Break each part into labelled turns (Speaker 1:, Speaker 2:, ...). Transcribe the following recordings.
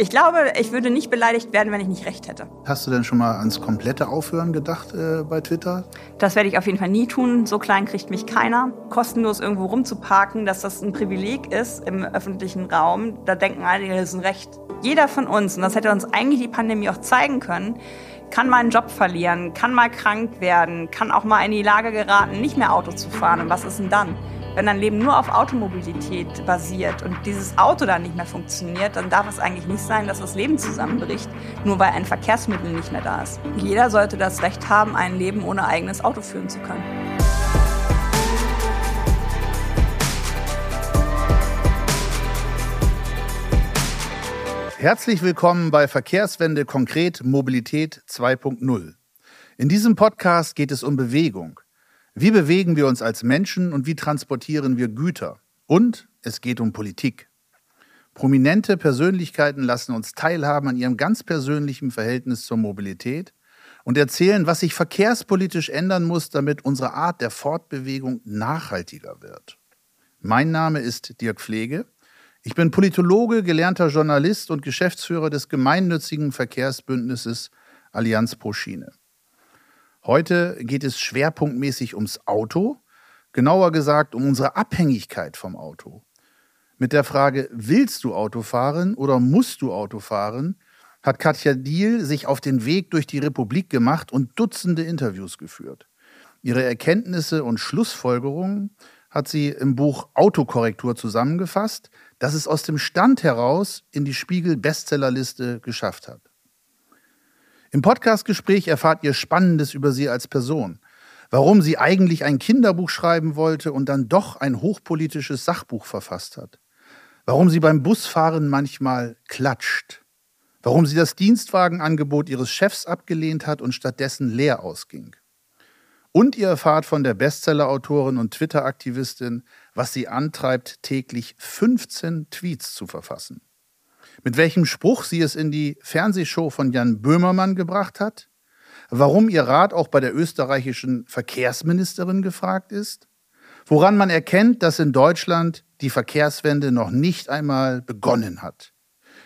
Speaker 1: Ich glaube, ich würde nicht beleidigt werden, wenn ich nicht recht hätte.
Speaker 2: Hast du denn schon mal ans komplette Aufhören gedacht äh, bei Twitter?
Speaker 1: Das werde ich auf jeden Fall nie tun. So klein kriegt mich keiner. Kostenlos irgendwo rumzuparken, dass das ein Privileg ist im öffentlichen Raum, da denken einige, das ist ein Recht. Jeder von uns, und das hätte uns eigentlich die Pandemie auch zeigen können, kann mal einen Job verlieren, kann mal krank werden, kann auch mal in die Lage geraten, nicht mehr Auto zu fahren. Und was ist denn dann? Wenn dein Leben nur auf Automobilität basiert und dieses Auto dann nicht mehr funktioniert, dann darf es eigentlich nicht sein, dass das Leben zusammenbricht, nur weil ein Verkehrsmittel nicht mehr da ist. Jeder sollte das Recht haben, ein Leben ohne eigenes Auto führen zu können.
Speaker 2: Herzlich willkommen bei Verkehrswende konkret Mobilität 2.0. In diesem Podcast geht es um Bewegung. Wie bewegen wir uns als Menschen und wie transportieren wir Güter? Und es geht um Politik. Prominente Persönlichkeiten lassen uns teilhaben an ihrem ganz persönlichen Verhältnis zur Mobilität und erzählen, was sich verkehrspolitisch ändern muss, damit unsere Art der Fortbewegung nachhaltiger wird. Mein Name ist Dirk Pflege. Ich bin Politologe, gelernter Journalist und Geschäftsführer des gemeinnützigen Verkehrsbündnisses Allianz pro Schiene. Heute geht es schwerpunktmäßig ums Auto, genauer gesagt um unsere Abhängigkeit vom Auto. Mit der Frage, willst du Auto fahren oder musst du Auto fahren, hat Katja Diel sich auf den Weg durch die Republik gemacht und Dutzende Interviews geführt. Ihre Erkenntnisse und Schlussfolgerungen hat sie im Buch Autokorrektur zusammengefasst, das es aus dem Stand heraus in die Spiegel Bestsellerliste geschafft hat. Im Podcastgespräch erfahrt ihr Spannendes über sie als Person. Warum sie eigentlich ein Kinderbuch schreiben wollte und dann doch ein hochpolitisches Sachbuch verfasst hat. Warum sie beim Busfahren manchmal klatscht. Warum sie das Dienstwagenangebot ihres Chefs abgelehnt hat und stattdessen leer ausging. Und ihr erfahrt von der Bestsellerautorin und Twitter-Aktivistin, was sie antreibt, täglich 15 Tweets zu verfassen mit welchem Spruch sie es in die Fernsehshow von Jan Böhmermann gebracht hat, warum ihr Rat auch bei der österreichischen Verkehrsministerin gefragt ist, woran man erkennt, dass in Deutschland die Verkehrswende noch nicht einmal begonnen hat.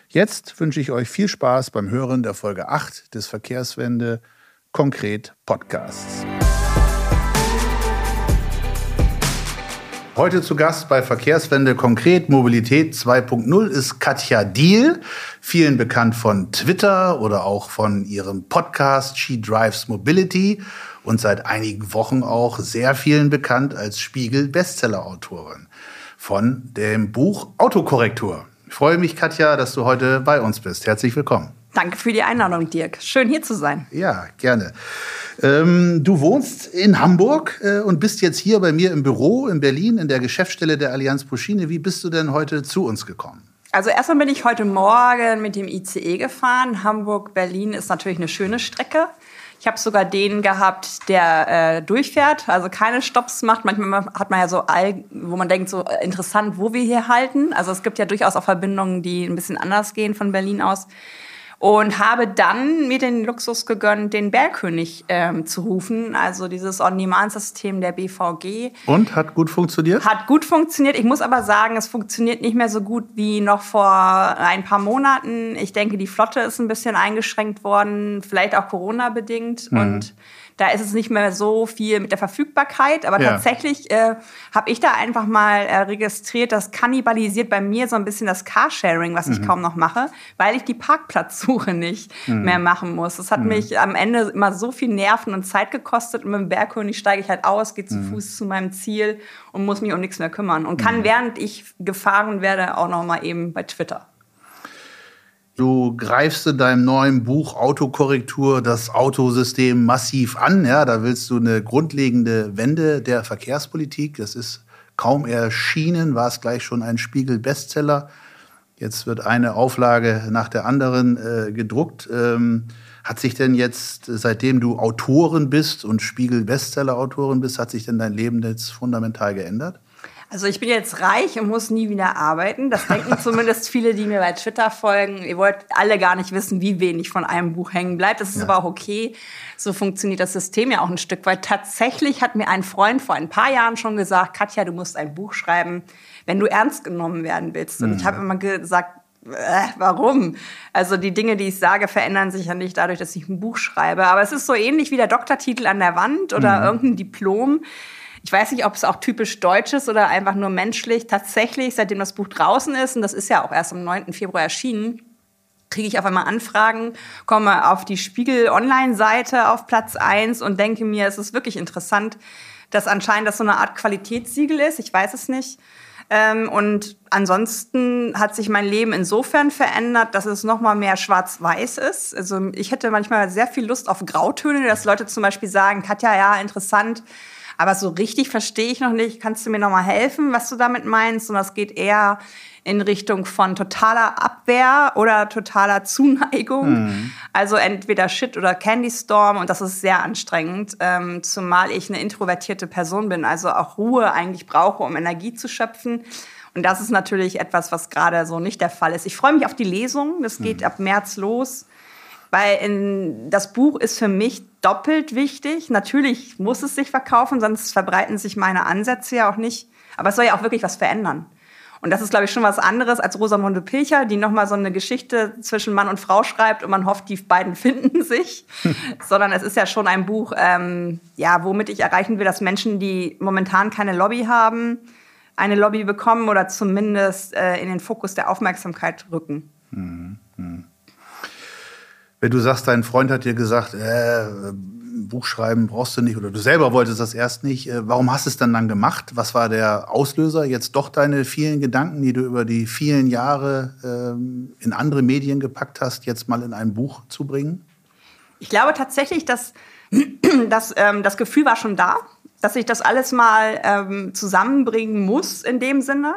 Speaker 2: Jetzt wünsche ich euch viel Spaß beim Hören der Folge 8 des Verkehrswende konkret Podcasts. Heute zu Gast bei Verkehrswende konkret Mobilität 2.0 ist Katja Diel, vielen bekannt von Twitter oder auch von ihrem Podcast She Drives Mobility und seit einigen Wochen auch sehr vielen bekannt als Spiegel Bestseller-Autorin von dem Buch Autokorrektur. Ich freue mich, Katja, dass du heute bei uns bist. Herzlich willkommen.
Speaker 1: Danke für die Einladung, Dirk. Schön hier zu sein.
Speaker 2: Ja, gerne. Ähm, du wohnst in Hamburg äh, und bist jetzt hier bei mir im Büro in Berlin in der Geschäftsstelle der Allianz Puschine. Wie bist du denn heute zu uns gekommen?
Speaker 1: Also erstmal bin ich heute Morgen mit dem ICE gefahren. Hamburg-Berlin ist natürlich eine schöne Strecke. Ich habe sogar den gehabt, der äh, durchfährt, also keine Stops macht. Manchmal hat man ja so, all, wo man denkt, so äh, interessant, wo wir hier halten. Also es gibt ja durchaus auch Verbindungen, die ein bisschen anders gehen von Berlin aus und habe dann mir den Luxus gegönnt, den Bergkönig ähm, zu rufen, also dieses On-Demand-System der BVG.
Speaker 2: Und hat gut funktioniert?
Speaker 1: Hat gut funktioniert. Ich muss aber sagen, es funktioniert nicht mehr so gut wie noch vor ein paar Monaten. Ich denke, die Flotte ist ein bisschen eingeschränkt worden, vielleicht auch Corona bedingt mhm. und da ist es nicht mehr so viel mit der Verfügbarkeit, aber ja. tatsächlich äh, habe ich da einfach mal äh, registriert, das kannibalisiert bei mir so ein bisschen das Carsharing, was ich mhm. kaum noch mache, weil ich die Parkplatzsuche nicht mhm. mehr machen muss. Das hat mhm. mich am Ende immer so viel Nerven und Zeit gekostet und mit dem Bergkönig steige ich halt aus, gehe zu mhm. Fuß zu meinem Ziel und muss mich um nichts mehr kümmern und kann, mhm. während ich gefahren werde, auch noch mal eben bei Twitter.
Speaker 2: Du greifst in deinem neuen Buch Autokorrektur das Autosystem massiv an. Ja, da willst du eine grundlegende Wende der Verkehrspolitik. Das ist kaum erschienen, war es gleich schon ein Spiegel-Bestseller. Jetzt wird eine Auflage nach der anderen äh, gedruckt. Ähm, hat sich denn jetzt, seitdem du Autorin bist und Spiegel-Bestseller-Autorin bist, hat sich denn dein Leben jetzt fundamental geändert?
Speaker 1: Also ich bin jetzt reich und muss nie wieder arbeiten. Das denken zumindest viele, die mir bei Twitter folgen. Ihr wollt alle gar nicht wissen, wie wenig von einem Buch hängen bleibt. Das ist ja. aber auch okay. So funktioniert das System ja auch ein Stück weit. Tatsächlich hat mir ein Freund vor ein paar Jahren schon gesagt, Katja, du musst ein Buch schreiben, wenn du ernst genommen werden willst. Und mhm. ich habe immer gesagt, äh, warum? Also die Dinge, die ich sage, verändern sich ja nicht dadurch, dass ich ein Buch schreibe. Aber es ist so ähnlich wie der Doktortitel an der Wand oder mhm. irgendein Diplom. Ich weiß nicht, ob es auch typisch deutsch ist oder einfach nur menschlich. Tatsächlich, seitdem das Buch draußen ist, und das ist ja auch erst am 9. Februar erschienen, kriege ich auf einmal Anfragen, komme auf die Spiegel Online-Seite auf Platz 1 und denke mir, es ist wirklich interessant, dass anscheinend das so eine Art Qualitätssiegel ist. Ich weiß es nicht. Ähm, und ansonsten hat sich mein Leben insofern verändert, dass es noch mal mehr schwarz-weiß ist. Also ich hätte manchmal sehr viel Lust auf Grautöne, dass Leute zum Beispiel sagen, Katja, ja, interessant, aber so richtig verstehe ich noch nicht. Kannst du mir noch mal helfen, was du damit meinst? Und das geht eher in Richtung von totaler Abwehr oder totaler Zuneigung. Mhm. Also entweder Shit oder Candy Storm und das ist sehr anstrengend, ähm, zumal ich eine introvertierte Person bin, also auch Ruhe eigentlich brauche, um Energie zu schöpfen. Und das ist natürlich etwas, was gerade so nicht der Fall ist. Ich freue mich auf die Lesung. Das geht mhm. ab März los. Weil in, das Buch ist für mich doppelt wichtig. Natürlich muss es sich verkaufen, sonst verbreiten sich meine Ansätze ja auch nicht. Aber es soll ja auch wirklich was verändern. Und das ist, glaube ich, schon was anderes als Rosamunde Pilcher, die nochmal so eine Geschichte zwischen Mann und Frau schreibt und man hofft, die beiden finden sich. Sondern es ist ja schon ein Buch, ähm, ja, womit ich erreichen will, dass Menschen, die momentan keine Lobby haben, eine Lobby bekommen oder zumindest äh, in den Fokus der Aufmerksamkeit rücken. Mhm.
Speaker 2: Wenn du sagst, dein Freund hat dir gesagt, äh, Buch schreiben brauchst du nicht oder du selber wolltest das erst nicht. Äh, warum hast du es dann dann gemacht? Was war der Auslöser? Jetzt doch deine vielen Gedanken, die du über die vielen Jahre ähm, in andere Medien gepackt hast, jetzt mal in ein Buch zu bringen?
Speaker 1: Ich glaube tatsächlich, dass, dass ähm, das Gefühl war schon da, dass ich das alles mal ähm, zusammenbringen muss in dem Sinne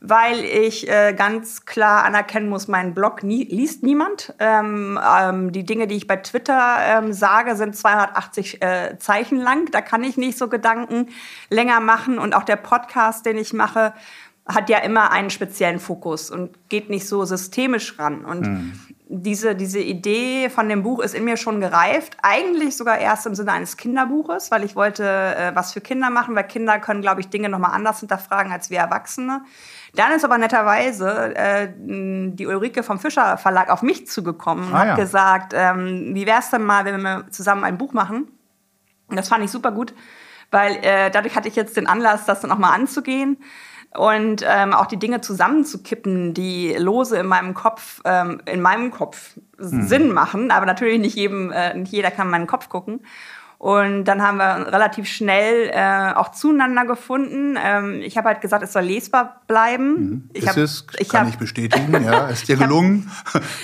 Speaker 1: weil ich äh, ganz klar anerkennen muss, meinen Blog nie, liest niemand. Ähm, ähm, die Dinge, die ich bei Twitter ähm, sage, sind 280 äh, Zeichen lang. Da kann ich nicht so Gedanken länger machen. Und auch der Podcast, den ich mache, hat ja immer einen speziellen Fokus und geht nicht so systemisch ran. Und mhm. diese, diese Idee von dem Buch ist in mir schon gereift. Eigentlich sogar erst im Sinne eines Kinderbuches, weil ich wollte äh, was für Kinder machen, weil Kinder können, glaube ich, Dinge nochmal anders hinterfragen als wir Erwachsene. Dann ist aber netterweise äh, die Ulrike vom Fischer Verlag auf mich zugekommen und ah, hat ja. gesagt, ähm, wie wär's denn mal, wenn wir zusammen ein Buch machen? Und das fand ich super gut, weil äh, dadurch hatte ich jetzt den Anlass, das dann auch mal anzugehen und ähm, auch die Dinge zusammenzukippen, die lose in meinem Kopf, ähm, in meinem Kopf mhm. Sinn machen, aber natürlich nicht jedem, äh, nicht jeder kann in meinen Kopf gucken. Und dann haben wir relativ schnell äh, auch zueinander gefunden. Ähm, ich habe halt gesagt, es soll lesbar bleiben.
Speaker 2: Mhm. Ich ist hab, es, ich kann hab, ich bestätigen, ja, ist dir gelungen.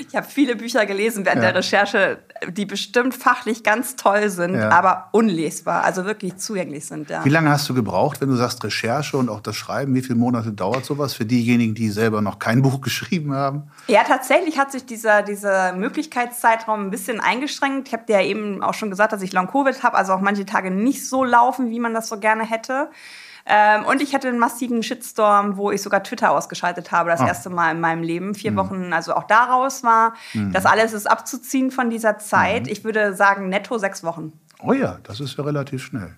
Speaker 1: ich habe hab viele Bücher gelesen während ja. der Recherche, die bestimmt fachlich ganz toll sind, ja. aber unlesbar, also wirklich zugänglich sind.
Speaker 2: Ja. Wie lange hast du gebraucht, wenn du sagst Recherche und auch das Schreiben? Wie viele Monate dauert sowas für diejenigen, die selber noch kein Buch geschrieben haben?
Speaker 1: Ja, tatsächlich hat sich dieser, dieser Möglichkeitszeitraum ein bisschen eingeschränkt. Ich habe dir ja eben auch schon gesagt, dass ich Long-Covid habe, also auch manche Tage nicht so laufen, wie man das so gerne hätte. Ähm, und ich hatte einen massiven Shitstorm, wo ich sogar Twitter ausgeschaltet habe, das oh. erste Mal in meinem Leben. Vier mhm. Wochen, also auch daraus war. Mhm. Das alles ist abzuziehen von dieser Zeit. Mhm. Ich würde sagen, netto sechs Wochen.
Speaker 2: Oh ja, das ist ja relativ schnell.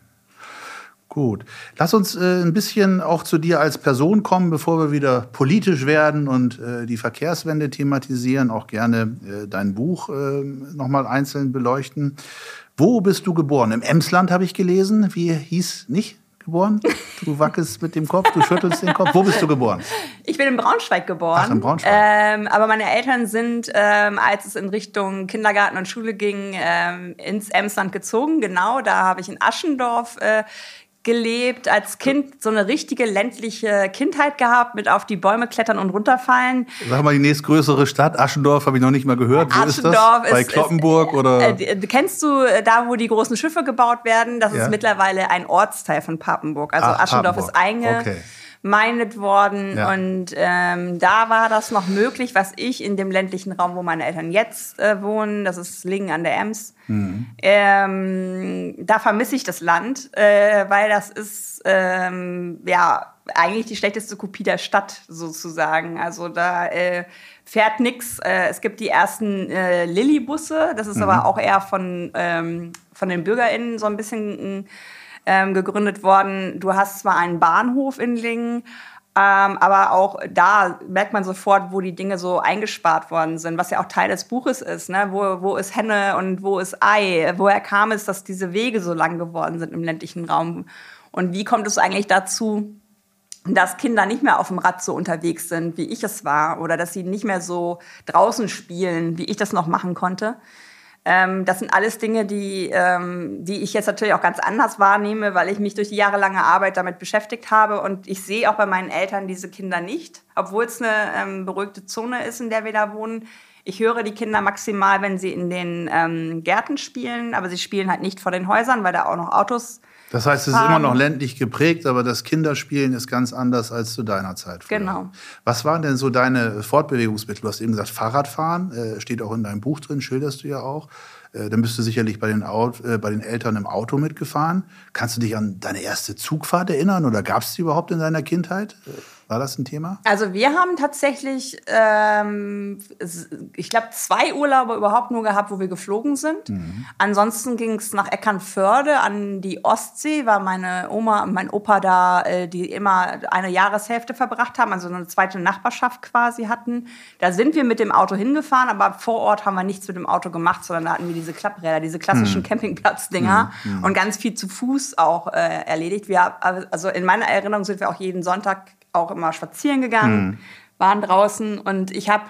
Speaker 2: Gut. Lass uns äh, ein bisschen auch zu dir als Person kommen, bevor wir wieder politisch werden und äh, die Verkehrswende thematisieren. Auch gerne äh, dein Buch äh, nochmal einzeln beleuchten. Wo bist du geboren? Im Emsland habe ich gelesen. Wie hieß nicht geboren? Du wackelst mit dem Kopf, du schüttelst den Kopf. Wo bist du geboren?
Speaker 1: Ich bin in Braunschweig geboren.
Speaker 2: Ach, in Braunschweig.
Speaker 1: Ähm, aber meine Eltern sind, ähm, als es in Richtung Kindergarten und Schule ging, ähm, ins Emsland gezogen. Genau, da habe ich in Aschendorf äh, gelebt, als Kind so eine richtige ländliche Kindheit gehabt, mit auf die Bäume klettern und runterfallen.
Speaker 2: Sag mal die nächstgrößere Stadt, Aschendorf, habe ich noch nicht mal gehört. Wo Aschendorf ist das? Bei Kloppenburg ist, oder?
Speaker 1: Äh, kennst du äh, da, wo die großen Schiffe gebaut werden? Das ja. ist mittlerweile ein Ortsteil von Papenburg. Also Ach, Aschendorf Papenburg. ist einge okay meinet worden. Ja. Und ähm, da war das noch möglich, was ich in dem ländlichen Raum, wo meine Eltern jetzt äh, wohnen, das ist Lingen an der Ems, mhm. ähm, da vermisse ich das Land, äh, weil das ist ähm, ja eigentlich die schlechteste Kopie der Stadt sozusagen. Also da äh, fährt nix. Äh, es gibt die ersten äh, Lilly-Busse, das ist mhm. aber auch eher von, ähm, von den BürgerInnen so ein bisschen ähm, gegründet worden. Du hast zwar einen Bahnhof in Lingen, Ähm, aber auch da merkt man sofort, wo die Dinge so eingespart worden sind, was ja auch Teil des Buches ist. Ne? Wo, wo ist Henne und wo ist Ei? Woher kam es, dass diese Wege so lang geworden sind im ländlichen Raum? Und wie kommt es eigentlich dazu, dass Kinder nicht mehr auf dem Rad so unterwegs sind, wie ich es war, oder dass sie nicht mehr so draußen spielen, wie ich das noch machen konnte? Ähm, das sind alles Dinge, die, ähm, die ich jetzt natürlich auch ganz anders wahrnehme, weil ich mich durch die jahrelange Arbeit damit beschäftigt habe. Und ich sehe auch bei meinen Eltern diese Kinder nicht, obwohl es eine ähm, beruhigte Zone ist, in der wir da wohnen. Ich höre die Kinder maximal, wenn sie in den ähm, Gärten spielen, aber sie spielen halt nicht vor den Häusern, weil da auch noch Autos
Speaker 2: das heißt, es ist immer noch ländlich geprägt, aber das Kinderspielen ist ganz anders als zu deiner Zeit.
Speaker 1: Früher. Genau.
Speaker 2: Was waren denn so deine Fortbewegungsmittel? Du hast eben gesagt, Fahrradfahren, äh, steht auch in deinem Buch drin, schilderst du ja auch. Äh, dann bist du sicherlich bei den, Auto, äh, bei den Eltern im Auto mitgefahren. Kannst du dich an deine erste Zugfahrt erinnern oder gab es die überhaupt in deiner Kindheit? War das ein Thema?
Speaker 1: Also wir haben tatsächlich, ähm, ich glaube, zwei Urlaube überhaupt nur gehabt, wo wir geflogen sind. Mhm. Ansonsten ging es nach Eckernförde an die Ostsee, weil meine Oma und mein Opa da, äh, die immer eine Jahreshälfte verbracht haben, also eine zweite Nachbarschaft quasi hatten. Da sind wir mit dem Auto hingefahren, aber vor Ort haben wir nichts mit dem Auto gemacht, sondern da hatten wir diese Klappräder, diese klassischen mhm. Campingplatzdinger mhm. und ganz viel zu Fuß auch äh, erledigt. Wir, also in meiner Erinnerung sind wir auch jeden Sonntag auch immer spazieren gegangen, mhm. waren draußen und ich habe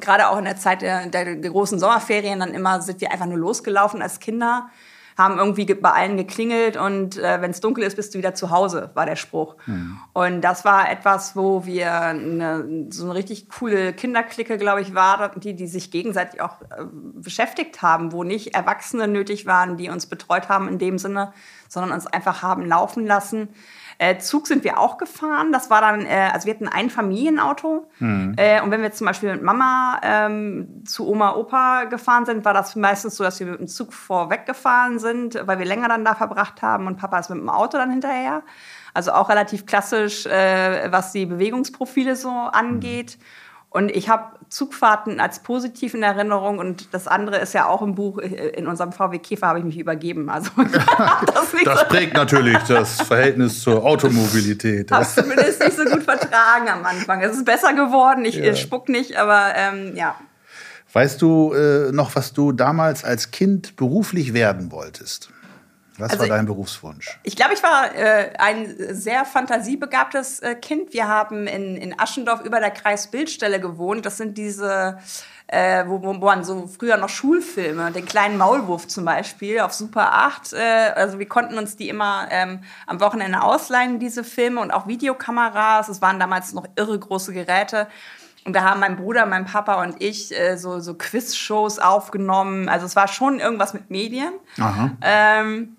Speaker 1: gerade auch in der Zeit der, der, großen Sommerferien dann immer sind wir einfach nur losgelaufen als Kinder, haben irgendwie bei allen geklingelt und äh, wenn es dunkel ist, bist du wieder zu Hause, war der Spruch. Mhm. Und das war etwas, wo wir eine, so eine richtig coole Kinderklicke, glaube ich, war, die, die sich gegenseitig auch äh, beschäftigt haben, wo nicht Erwachsene nötig waren, die uns betreut haben in dem Sinne, sondern uns einfach haben laufen lassen. Äh, Zug sind wir auch gefahren. Das war dann, äh, also wir hatten ein Familienauto. Mhm. Äh, und wenn wir zum Beispiel mit Mama ähm, zu Oma, Opa gefahren sind, war das meistens so, dass wir mit dem Zug vorweg gefahren sind, weil wir länger dann da verbracht haben und Papa ist mit dem Auto dann hinterher. Also auch relativ klassisch, äh, was die Bewegungsprofile so angeht. Mhm. Und ich habe Zugfahrten als positiv in Erinnerung und das andere ist ja auch im Buch, in unserem VW Käfer habe ich mich übergeben. Also
Speaker 2: das, das so prägt natürlich das Verhältnis zur Automobilität.
Speaker 1: Habe zumindest nicht so gut vertragen am Anfang. Es ist besser geworden, ich ja. spuck nicht, aber ähm, ja.
Speaker 2: Weißt du äh, noch, was du damals als Kind beruflich werden wolltest? Was also, war dein Berufswunsch?
Speaker 1: Ich glaube, ich war äh, ein sehr fantasiebegabtes äh, Kind. Wir haben in, in Aschendorf über der Kreisbildstelle gewohnt. Das sind diese, äh, wo, wo man so früher noch Schulfilme, den kleinen Maulwurf zum Beispiel auf Super 8. Äh, also wir konnten uns die immer ähm, am Wochenende ausleihen, diese Filme und auch Videokameras. Es waren damals noch irre große Geräte. Und da haben mein Bruder, mein Papa und ich äh, so, so Quiz-Shows aufgenommen. Also es war schon irgendwas mit Medien. Aha. Ähm,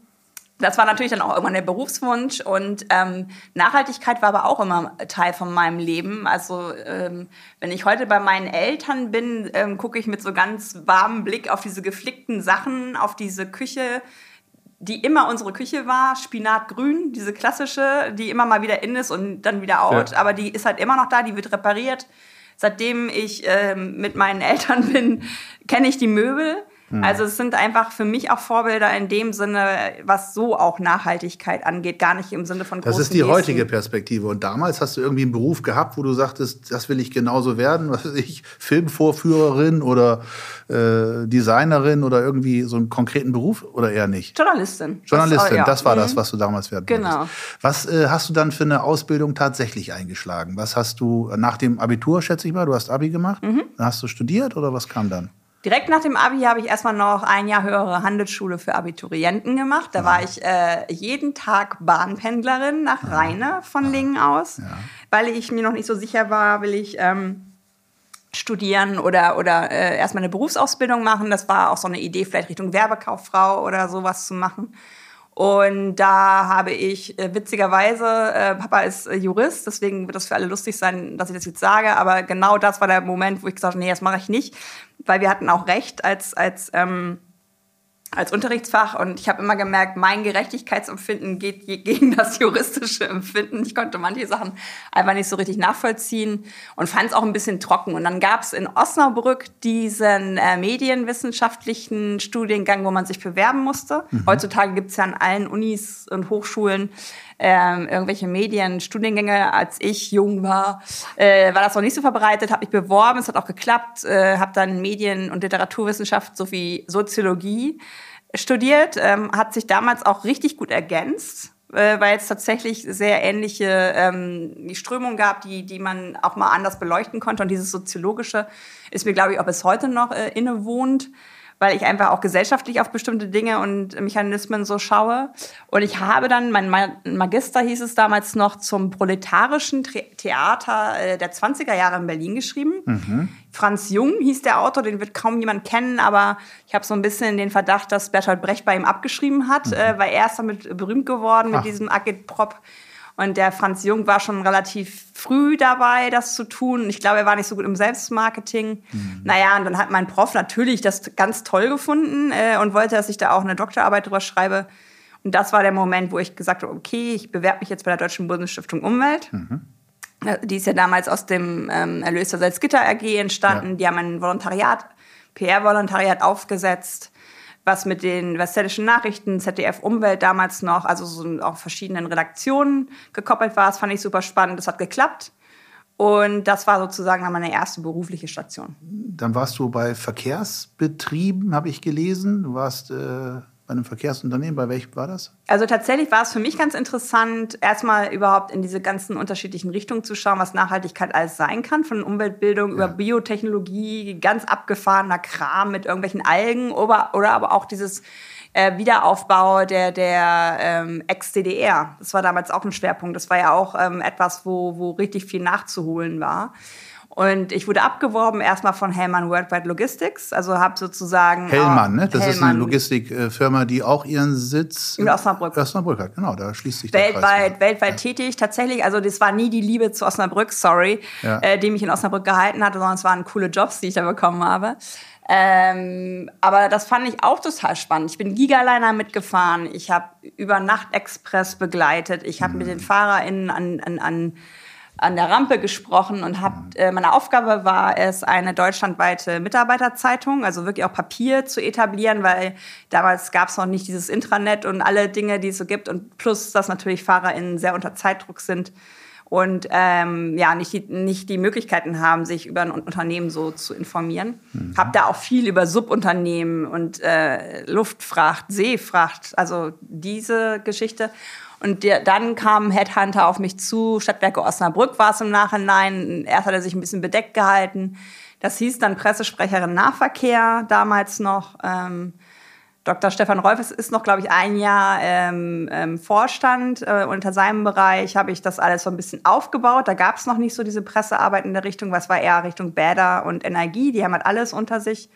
Speaker 1: das war natürlich dann auch irgendwann der Berufswunsch und ähm, Nachhaltigkeit war aber auch immer Teil von meinem Leben. Also ähm, wenn ich heute bei meinen Eltern bin, ähm, gucke ich mit so ganz warmem Blick auf diese geflickten Sachen, auf diese Küche, die immer unsere Küche war, Spinatgrün, diese klassische, die immer mal wieder in ist und dann wieder out, ja. aber die ist halt immer noch da, die wird repariert. Seitdem ich ähm, mit meinen Eltern bin, kenne ich die Möbel. Mhm. Also es sind einfach für mich auch Vorbilder in dem Sinne, was so auch Nachhaltigkeit angeht, gar nicht im Sinne von
Speaker 2: Das ist die Gesten. heutige Perspektive. Und damals hast du irgendwie einen Beruf gehabt, wo du sagtest, das will ich genauso werden, was weiß ich, Filmvorführerin oder äh, Designerin oder irgendwie so einen konkreten Beruf oder eher nicht?
Speaker 1: Journalistin.
Speaker 2: Journalistin, das, ja. das war mhm. das, was du damals werden
Speaker 1: Genau. Wolltest.
Speaker 2: Was äh, hast du dann für eine Ausbildung tatsächlich eingeschlagen? Was hast du nach dem Abitur, schätze ich mal, du hast Abi gemacht? Mhm. Hast du studiert oder was kam dann?
Speaker 1: Direkt nach dem Abi habe ich erstmal noch ein Jahr höhere Handelsschule für Abiturienten gemacht. Da war ich äh, jeden Tag Bahnpendlerin nach Rheine von Lingen aus, ja. weil ich mir noch nicht so sicher war, will ich ähm, studieren oder, oder äh, erstmal eine Berufsausbildung machen. Das war auch so eine Idee, vielleicht Richtung Werbekauffrau oder sowas zu machen. Und da habe ich äh, witzigerweise, äh, Papa ist äh, Jurist, deswegen wird das für alle lustig sein, dass ich das jetzt sage, aber genau das war der Moment, wo ich gesagt habe, nee, das mache ich nicht, weil wir hatten auch recht als, als ähm, als Unterrichtsfach und ich habe immer gemerkt, mein Gerechtigkeitsempfinden geht gegen das juristische Empfinden. Ich konnte manche Sachen einfach nicht so richtig nachvollziehen und fand es auch ein bisschen trocken. Und dann gab es in Osnabrück diesen äh, medienwissenschaftlichen Studiengang, wo man sich bewerben musste. Mhm. Heutzutage gibt es ja an allen Unis und Hochschulen ähm, irgendwelche Medien, Studiengänge, als ich jung war, äh, war das noch nicht so verbreitet, habe mich beworben, es hat auch geklappt, äh, habe dann Medien- und Literaturwissenschaft sowie Soziologie studiert, ähm, hat sich damals auch richtig gut ergänzt äh, weil es tatsächlich sehr ähnliche ähm, Strömungen gab, die, die man auch mal anders beleuchten konnte. Und dieses Soziologische ist mir, glaube ich, auch bis heute noch äh, innewohnt weil ich einfach auch gesellschaftlich auf bestimmte Dinge und Mechanismen so schaue. Und ich habe dann, mein Magister hieß es damals noch, zum proletarischen Theater äh, der 20er Jahre in Berlin geschrieben. Mhm. Franz Jung hieß der Autor, den wird kaum jemand kennen, aber ich habe so ein bisschen den Verdacht, dass Bertolt Brecht bei ihm abgeschrieben hat, mhm. äh, weil er ist damit berühmt geworden mit Ach. diesem Agitprop. Und der Franz Jung war schon relativ früh dabei, das zu tun. Ich glaube, er war nicht so gut im Selbstmarketing. Mhm. Naja, und dann hat mein Prof natürlich das ganz toll gefunden äh, und wollte, dass ich da auch eine Doktorarbeit drüber schreibe. Und das war der Moment, wo ich gesagt habe, okay, ich bewerbe mich jetzt bei der Deutschen Bundesstiftung Umwelt. Mhm. Äh, die ist ja damals aus dem ähm, Erlös der Salzgitter AG entstanden. Ja. Die haben ein Volontariat, PR-Volontariat aufgesetzt was mit den westfälischen Nachrichten, ZDF Umwelt damals noch, also so auch verschiedenen Redaktionen gekoppelt war. Das fand ich super spannend. Das hat geklappt. Und das war sozusagen dann meine erste berufliche Station.
Speaker 2: Dann warst du bei Verkehrsbetrieben, habe ich gelesen. Du warst äh bei einem Verkehrsunternehmen? Bei welchem war das?
Speaker 1: Also tatsächlich war es für mich ganz interessant, erstmal überhaupt in diese ganzen unterschiedlichen Richtungen zu schauen, was Nachhaltigkeit alles sein kann, von Umweltbildung ja. über Biotechnologie, ganz abgefahrener Kram mit irgendwelchen Algen oder, oder aber auch dieses äh, Wiederaufbau der, der ähm, Ex-DDR. Das war damals auch ein Schwerpunkt. Das war ja auch ähm, etwas, wo, wo richtig viel nachzuholen war. Und ich wurde abgeworben erstmal von Hellmann Worldwide Logistics, also habe sozusagen
Speaker 2: Hellmann, ne? Das Hellmann. ist eine Logistikfirma, die auch ihren Sitz
Speaker 1: in Osnabrück.
Speaker 2: Osnabrück hat. Genau, da schließt sich
Speaker 1: weltweit, der Kreis weltweit ja. tätig. Tatsächlich, also das war nie die Liebe zu Osnabrück, sorry, ja. äh, die mich in Osnabrück gehalten hat, sondern es waren coole Jobs, die ich da bekommen habe. Ähm, aber das fand ich auch total spannend. Ich bin Gigaliner mitgefahren, ich habe über Nacht Express begleitet, ich habe mhm. mit den FahrerInnen an, an, an an der Rampe gesprochen und hab, äh, meine Aufgabe war es, eine deutschlandweite Mitarbeiterzeitung, also wirklich auch Papier zu etablieren, weil damals gab es noch nicht dieses Intranet und alle Dinge, die es so gibt und plus, dass natürlich FahrerInnen sehr unter Zeitdruck sind und ähm, ja nicht die, nicht die Möglichkeiten haben, sich über ein Unternehmen so zu informieren. Mhm. Hab da auch viel über Subunternehmen und äh, Luftfracht, Seefracht, also diese Geschichte. Und der, dann kam Headhunter auf mich zu. Stadtwerke Osnabrück war es im Nachhinein. Erst hat er sich ein bisschen bedeckt gehalten. Das hieß dann Pressesprecherin Nahverkehr damals noch. Ähm, Dr. Stefan Rolfes ist noch, glaube ich, ein Jahr ähm, ähm, Vorstand. Äh, unter seinem Bereich habe ich das alles so ein bisschen aufgebaut. Da gab es noch nicht so diese Pressearbeit in der Richtung, was war eher Richtung Bäder und Energie. Die haben halt alles unter sich.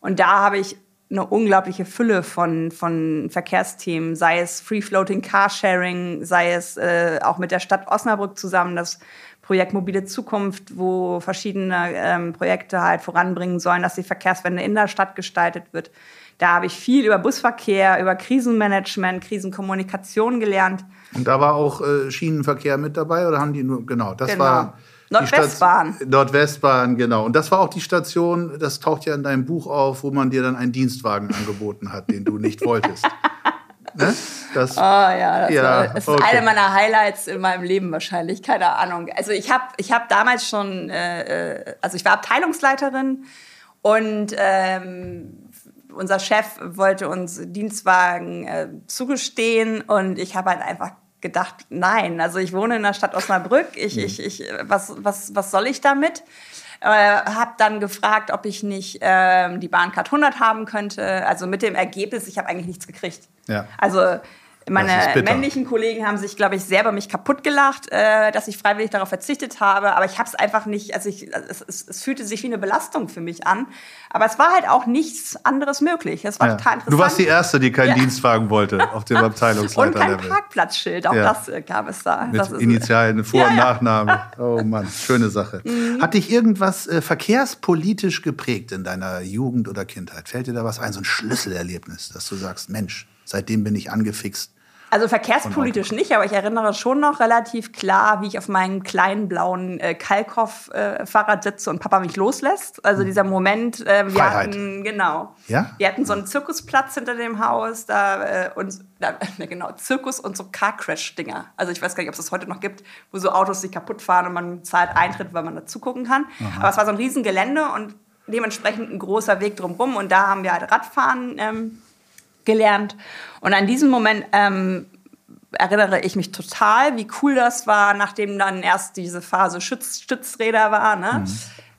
Speaker 1: Und da habe ich eine unglaubliche Fülle von, von Verkehrsthemen, sei es Free-Floating Carsharing, sei es äh, auch mit der Stadt Osnabrück zusammen das Projekt Mobile Zukunft, wo verschiedene ähm, Projekte halt voranbringen sollen, dass die Verkehrswende in der Stadt gestaltet wird. Da habe ich viel über Busverkehr, über Krisenmanagement, Krisenkommunikation gelernt.
Speaker 2: Und da war auch äh, Schienenverkehr mit dabei oder haben die nur, genau, das genau. war
Speaker 1: Nordwestbahn.
Speaker 2: Nordwestbahn, genau. Und das war auch die Station, das taucht ja in deinem Buch auf, wo man dir dann einen Dienstwagen angeboten hat, den du nicht wolltest.
Speaker 1: Ne? Das, oh ja, das, ja, war, das okay. ist eine meiner Highlights in meinem Leben wahrscheinlich, keine Ahnung. Also ich habe ich hab damals schon, äh, äh, also ich war Abteilungsleiterin und ähm, unser Chef wollte uns Dienstwagen äh, zugestehen und ich habe halt einfach gedacht, nein, also ich wohne in der Stadt Osnabrück, ich, mhm. ich, ich, was, was, was soll ich damit? Äh, habe dann gefragt, ob ich nicht äh, die Bahncard 100 haben könnte. Also mit dem Ergebnis, ich habe eigentlich nichts gekriegt. Ja. Also meine männlichen Kollegen haben sich, glaube ich, sehr bei mich kaputt gelacht, äh, dass ich freiwillig darauf verzichtet habe. Aber ich habe es einfach nicht, also ich, es, es, es, fühlte sich wie eine Belastung für mich an. Aber es war halt auch nichts anderes möglich. Es war
Speaker 2: ja. total interessant. Du warst die Erste, die keinen ja. Dienstwagen wollte auf dem Abteilungsleiter.
Speaker 1: Und kein Parkplatzschild, auch ja. das äh, gab es da.
Speaker 2: Mit Initialen, Vor- und Nachname. Oh Mann, schöne Sache. Mhm. Hat dich irgendwas äh, verkehrspolitisch geprägt in deiner Jugend oder Kindheit? Fällt dir da was ein, so ein Schlüsselerlebnis, dass du sagst, Mensch, seitdem bin ich angefixt
Speaker 1: Also verkehrspolitisch nicht, aber ich erinnere schon noch relativ klar, wie ich auf meinem kleinen blauen äh, Kalkhoff-Fahrrad äh, sitze und Papa mich loslässt. Also hm. dieser Moment, äh, wir
Speaker 2: Freiheit.
Speaker 1: hatten, genau,
Speaker 2: ja?
Speaker 1: wir hatten so einen Zirkusplatz hinter dem Haus, da äh, und da, genau, Zirkus und so Car-Crash-Dinger. Also ich weiß gar nicht, ob es das heute noch gibt, wo so Autos sich kaputt fahren und man zahlt Eintritt, weil man da zugucken kann. Aha. Aber es war so ein Riesengelände und dementsprechend ein großer Weg drumherum und da haben wir halt Radfahren ähm, gelernt. Und an diesem Moment ähm, erinnere ich mich total, wie cool das war, nachdem dann erst diese Phase Schütz Stützräder war, ne? Mhm.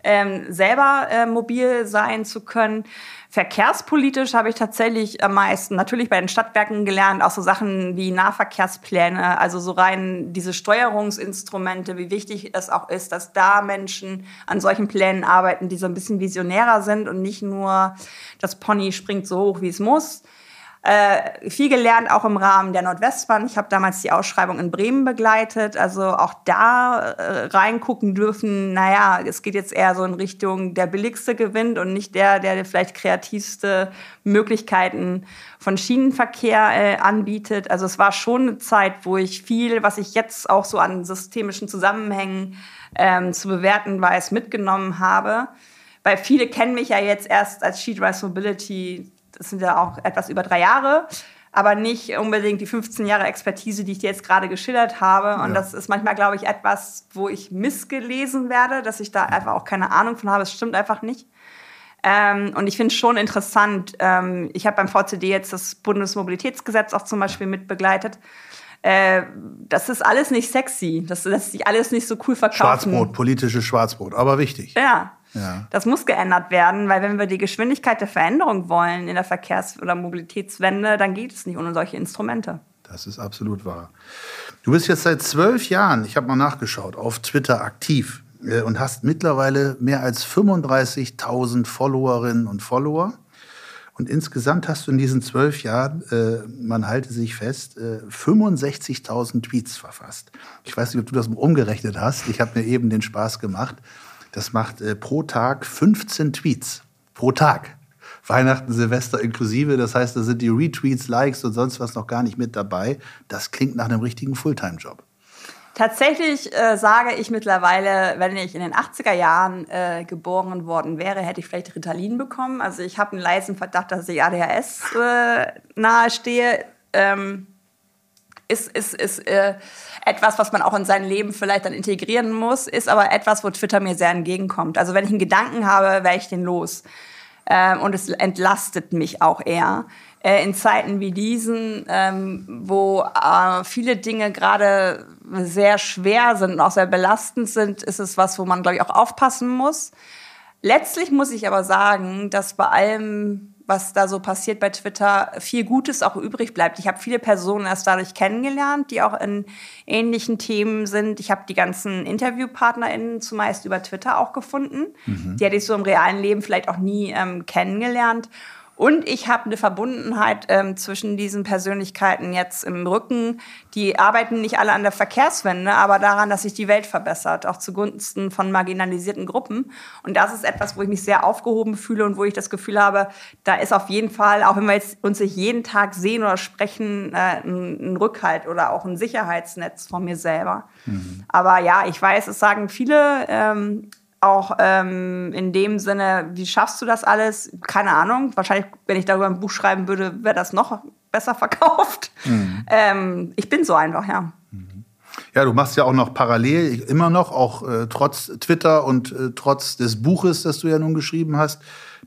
Speaker 1: Ähm, selber äh, mobil sein zu können. Verkehrspolitisch habe ich tatsächlich am meisten natürlich bei den Stadtwerken gelernt, auch so Sachen wie Nahverkehrspläne, also so rein diese Steuerungsinstrumente, wie wichtig es auch ist, dass da Menschen an solchen Plänen arbeiten, die so ein bisschen visionärer sind und nicht nur das Pony springt so hoch, wie es muss. Äh, viel gelernt, auch im Rahmen der Nordwestbahn. Ich habe damals die Ausschreibung in Bremen begleitet, also auch da äh, reingucken dürfen, naja, es geht jetzt eher so in Richtung der billigste gewinnt und nicht der, der vielleicht kreativste Möglichkeiten von Schienenverkehr äh, anbietet. Also es war schon eine Zeit, wo ich viel, was ich jetzt auch so an systemischen Zusammenhängen ähm, zu bewerten weiß, mitgenommen habe. Weil viele kennen mich ja jetzt erst als Sheet Rise Mobility das sind ja auch etwas über drei Jahre, aber nicht unbedingt die 15 Jahre Expertise, die ich dir jetzt gerade geschildert habe. Und ja. das ist manchmal, glaube ich, etwas, wo ich missgelesen werde, dass ich da einfach auch keine Ahnung von habe. Es stimmt einfach nicht. Ähm, und ich finde es schon interessant. Ähm, ich habe beim VCD jetzt das Bundesmobilitätsgesetz auch zum Beispiel mitbegleitet. Äh, das ist alles nicht sexy. Das lässt sich alles nicht so cool verkaufen.
Speaker 2: Schwarzbrot, politisches Schwarzbrot, aber wichtig.
Speaker 1: Ja. Ja. Das muss geändert werden, weil wenn wir die Geschwindigkeit der Veränderung wollen in der Verkehrs- oder Mobilitätswende, dann geht es nicht ohne solche Instrumente.
Speaker 2: Das ist absolut wahr. Du bist jetzt seit zwölf Jahren, ich habe mal nachgeschaut, auf Twitter aktiv äh, und hast mittlerweile mehr als 35.000 Followerinnen und Follower. Und insgesamt hast du in diesen zwölf Jahren, äh, man halte sich fest, äh, 65.000 Tweets verfasst. Ich weiß nicht, ob du das umgerechnet hast. Ich habe mir eben den Spaß gemacht. Das macht äh, pro Tag 15 Tweets. Pro Tag. Weihnachten, Silvester inklusive. Das heißt, da sind die Retweets, Likes und sonst was noch gar nicht mit dabei. Das klingt nach einem richtigen Fulltime-Job.
Speaker 1: Tatsächlich äh, sage ich mittlerweile, wenn ich in den 80er Jahren äh, geboren worden wäre, hätte ich vielleicht Ritalin bekommen. Also ich habe einen leisen Verdacht, dass ich ADHS äh, nahestehe. Ähm, ist, ist, ist äh, etwas, was man auch in sein Leben vielleicht dann integrieren muss, ist aber etwas, wo Twitter mir sehr entgegenkommt. Also wenn ich einen Gedanken habe, wäre ich den los. Ähm, und es entlastet mich auch eher. Äh, in Zeiten wie diesen, ähm, wo äh, viele Dinge gerade sehr schwer sind und auch sehr belastend sind, ist es was, wo man, glaube ich, auch aufpassen muss. Letztlich muss ich aber sagen, dass bei allem was da so passiert bei Twitter, viel Gutes auch übrig bleibt. Ich habe viele Personen erst dadurch kennengelernt, die auch in ähnlichen Themen sind. Ich habe die ganzen InterviewpartnerInnen zumeist über Twitter auch gefunden. Mhm. Die hätte ich so im realen Leben vielleicht auch nie ähm, kennengelernt. Und ich habe eine Verbundenheit ähm, zwischen diesen Persönlichkeiten jetzt im Rücken. Die arbeiten nicht alle an der Verkehrswende, aber daran, dass sich die Welt verbessert, auch zugunsten von marginalisierten Gruppen. Und das ist etwas, wo ich mich sehr aufgehoben fühle und wo ich das Gefühl habe, da ist auf jeden Fall, auch wenn wir jetzt uns nicht jeden Tag sehen oder sprechen, äh, ein, Rückhalt oder auch ein Sicherheitsnetz von mir selber. Mhm. Aber ja, ich weiß, es sagen viele, ähm, auch ähm, in dem Sinne, wie schaffst du das alles? Keine Ahnung. Wahrscheinlich, wenn ich darüber ein Buch schreiben würde, wäre das noch besser verkauft. Mhm. Ähm, ich bin so einfach, ja.
Speaker 2: Ja, du machst ja auch noch parallel, immer noch, auch äh, trotz Twitter und äh, trotz des Buches, das du ja nun geschrieben hast,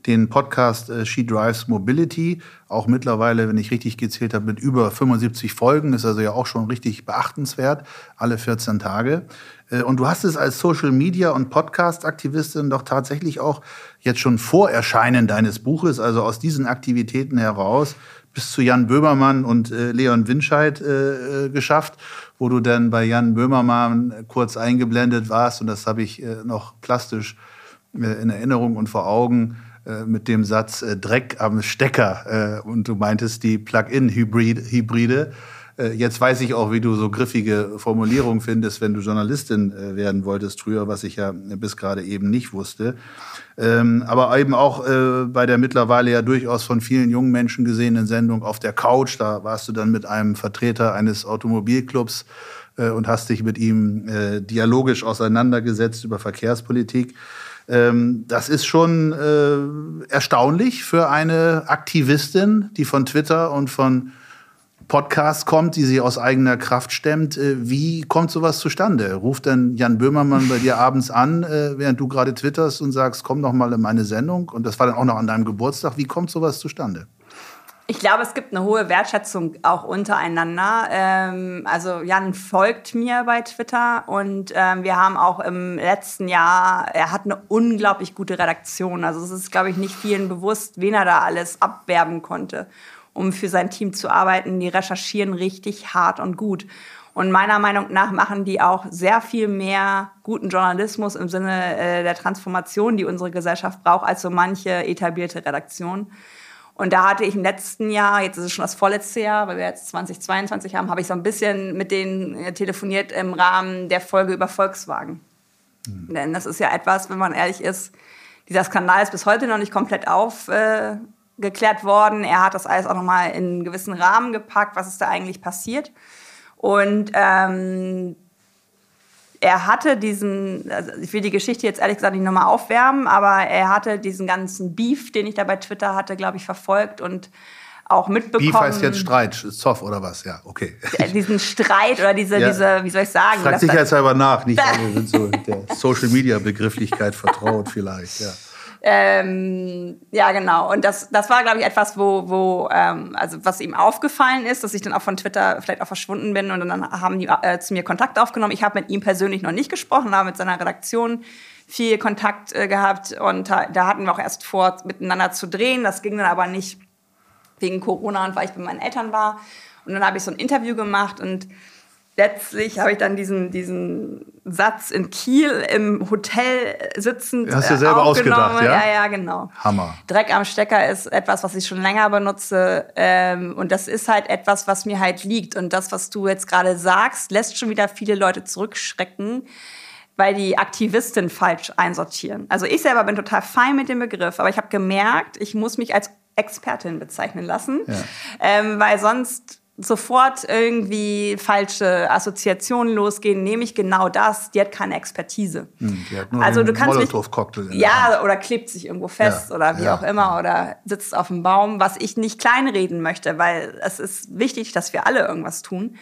Speaker 2: den Podcast äh, She Drives Mobility. Auch mittlerweile, wenn ich richtig gezählt habe, mit über 75 Folgen. Ist also ja auch schon richtig beachtenswert, alle 14 Tage. Äh, und du hast es als Social Media und Podcast-Aktivistin doch tatsächlich auch jetzt schon vor Erscheinen deines Buches, also aus diesen Aktivitäten heraus, bis zu Jan Böhmermann und äh, Leon Winscheid äh, geschafft, wo du dann bei Jan Böhmermann kurz eingeblendet warst. Und das habe ich noch plastisch in Erinnerung und vor Augen mit dem Satz Dreck am Stecker. und du meintest die Plug-in-Hybride. Äh, jetzt weiß ich auch, wie du so griffige Formulierungen findest, wenn du Journalistin äh, werden wolltest früher, was ich ja bis gerade eben nicht wusste. Ähm, aber eben auch äh, bei der mittlerweile ja durchaus von vielen jungen Menschen gesehenen Sendung auf der Couch, da warst du dann mit einem Vertreter eines Automobilclubs und hast dich mit ihm dialogisch auseinandergesetzt über Verkehrspolitik. Ähm, das ist schon erstaunlich für eine Aktivistin, die von Twitter und von Podcast kommt, die sie aus eigener Kraft stemmt. Äh, wie kommt sowas zustande? Ruft dann Jan Böhmermann bei dir abends an, äh, während du gerade twitterst und sagst, komm doch mal in meine Sendung? Und das war dann auch noch an deinem Geburtstag. Wie kommt sowas zustande?
Speaker 1: Ich glaube, es gibt eine hohe Wertschätzung auch untereinander. Ähm, also Jan folgt mir bei Twitter und ähm, wir haben auch im letzten Jahr, er hat eine unglaublich gute Redaktion. Also es ist, glaube ich, nicht vielen bewusst, wen er da alles abwerben konnte um für sein Team zu arbeiten. Die recherchieren richtig hart und gut. Und meiner Meinung nach machen die auch sehr viel mehr guten Journalismus im Sinne äh, der Transformation, die unsere Gesellschaft braucht, als so manche etablierte Redaktion. Und da hatte ich im letzten Jahr, jetzt ist es schon das vorletzte Jahr, weil wir jetzt 2022 haben, habe ich so ein bisschen mit denen äh, telefoniert im Rahmen der Folge über Volkswagen. Mhm. Denn das ist ja etwas, wenn man ehrlich ist, dieser Skandal ist bis heute noch nicht komplett auf, äh, geklärt worden. Er hat das alles auch nochmal in einen gewissen Rahmen gepackt, was ist da eigentlich passiert. Und ähm, er hatte diesen, also ich will die Geschichte jetzt ehrlich gesagt nicht nochmal aufwärmen, aber er hatte diesen ganzen Beef, den ich da bei Twitter hatte, glaube ich, verfolgt und auch mitbekommen.
Speaker 2: Beef heißt jetzt Streit, Zoff oder was? Ja, okay.
Speaker 1: Diesen Streit oder diese, ja. diese wie soll ich sagen?
Speaker 2: Frag sicherheitshalber nach, nicht alle sind so der Social Media Begrifflichkeit vertraut vielleicht, ja.
Speaker 1: Ähm, ja, genau. Und das, das war, glaube ich, etwas, wo, wo ähm, also was ihm aufgefallen ist, dass ich dann auch von Twitter vielleicht auch verschwunden bin und dann haben die äh, zu mir Kontakt aufgenommen. Ich habe mit ihm persönlich noch nicht gesprochen, aber mit seiner Redaktion viel Kontakt äh, gehabt und da, hatten wir auch erst vor, miteinander zu drehen. Das ging dann aber nicht wegen Corona und weil ich bei meinen Eltern war. Und dann habe ich so ein Interview gemacht und letztlich habe ich dann diesen, diesen Satz in Kiel im Hotel sitzend
Speaker 2: Hast du äh, selber ausgedacht, ja?
Speaker 1: Ja, ja, genau.
Speaker 2: Hammer.
Speaker 1: Dreck am Stecker ist etwas, was ich schon länger benutze. Ähm, und das ist halt etwas, was mir halt liegt. Und das, was du jetzt gerade sagst, lässt schon wieder viele Leute zurückschrecken, weil die Aktivistin falsch einsortieren. Also ich selber bin total fein mit dem Begriff, aber ich habe gemerkt, ich muss mich als Expertin bezeichnen lassen, ja. ähm, weil sonst sofort irgendwie falsche Assoziationen losgehen, nehme ich genau das, die hat keine Expertise.
Speaker 2: Hm, die hat nur also du kannst Molotow-Cocktail
Speaker 1: Ja, oder klebt sich irgendwo fest ja, oder wie ja. auch immer oder sitzt auf dem Baum, was ich nicht kleinreden möchte, weil es ist wichtig, dass wir alle irgendwas tun.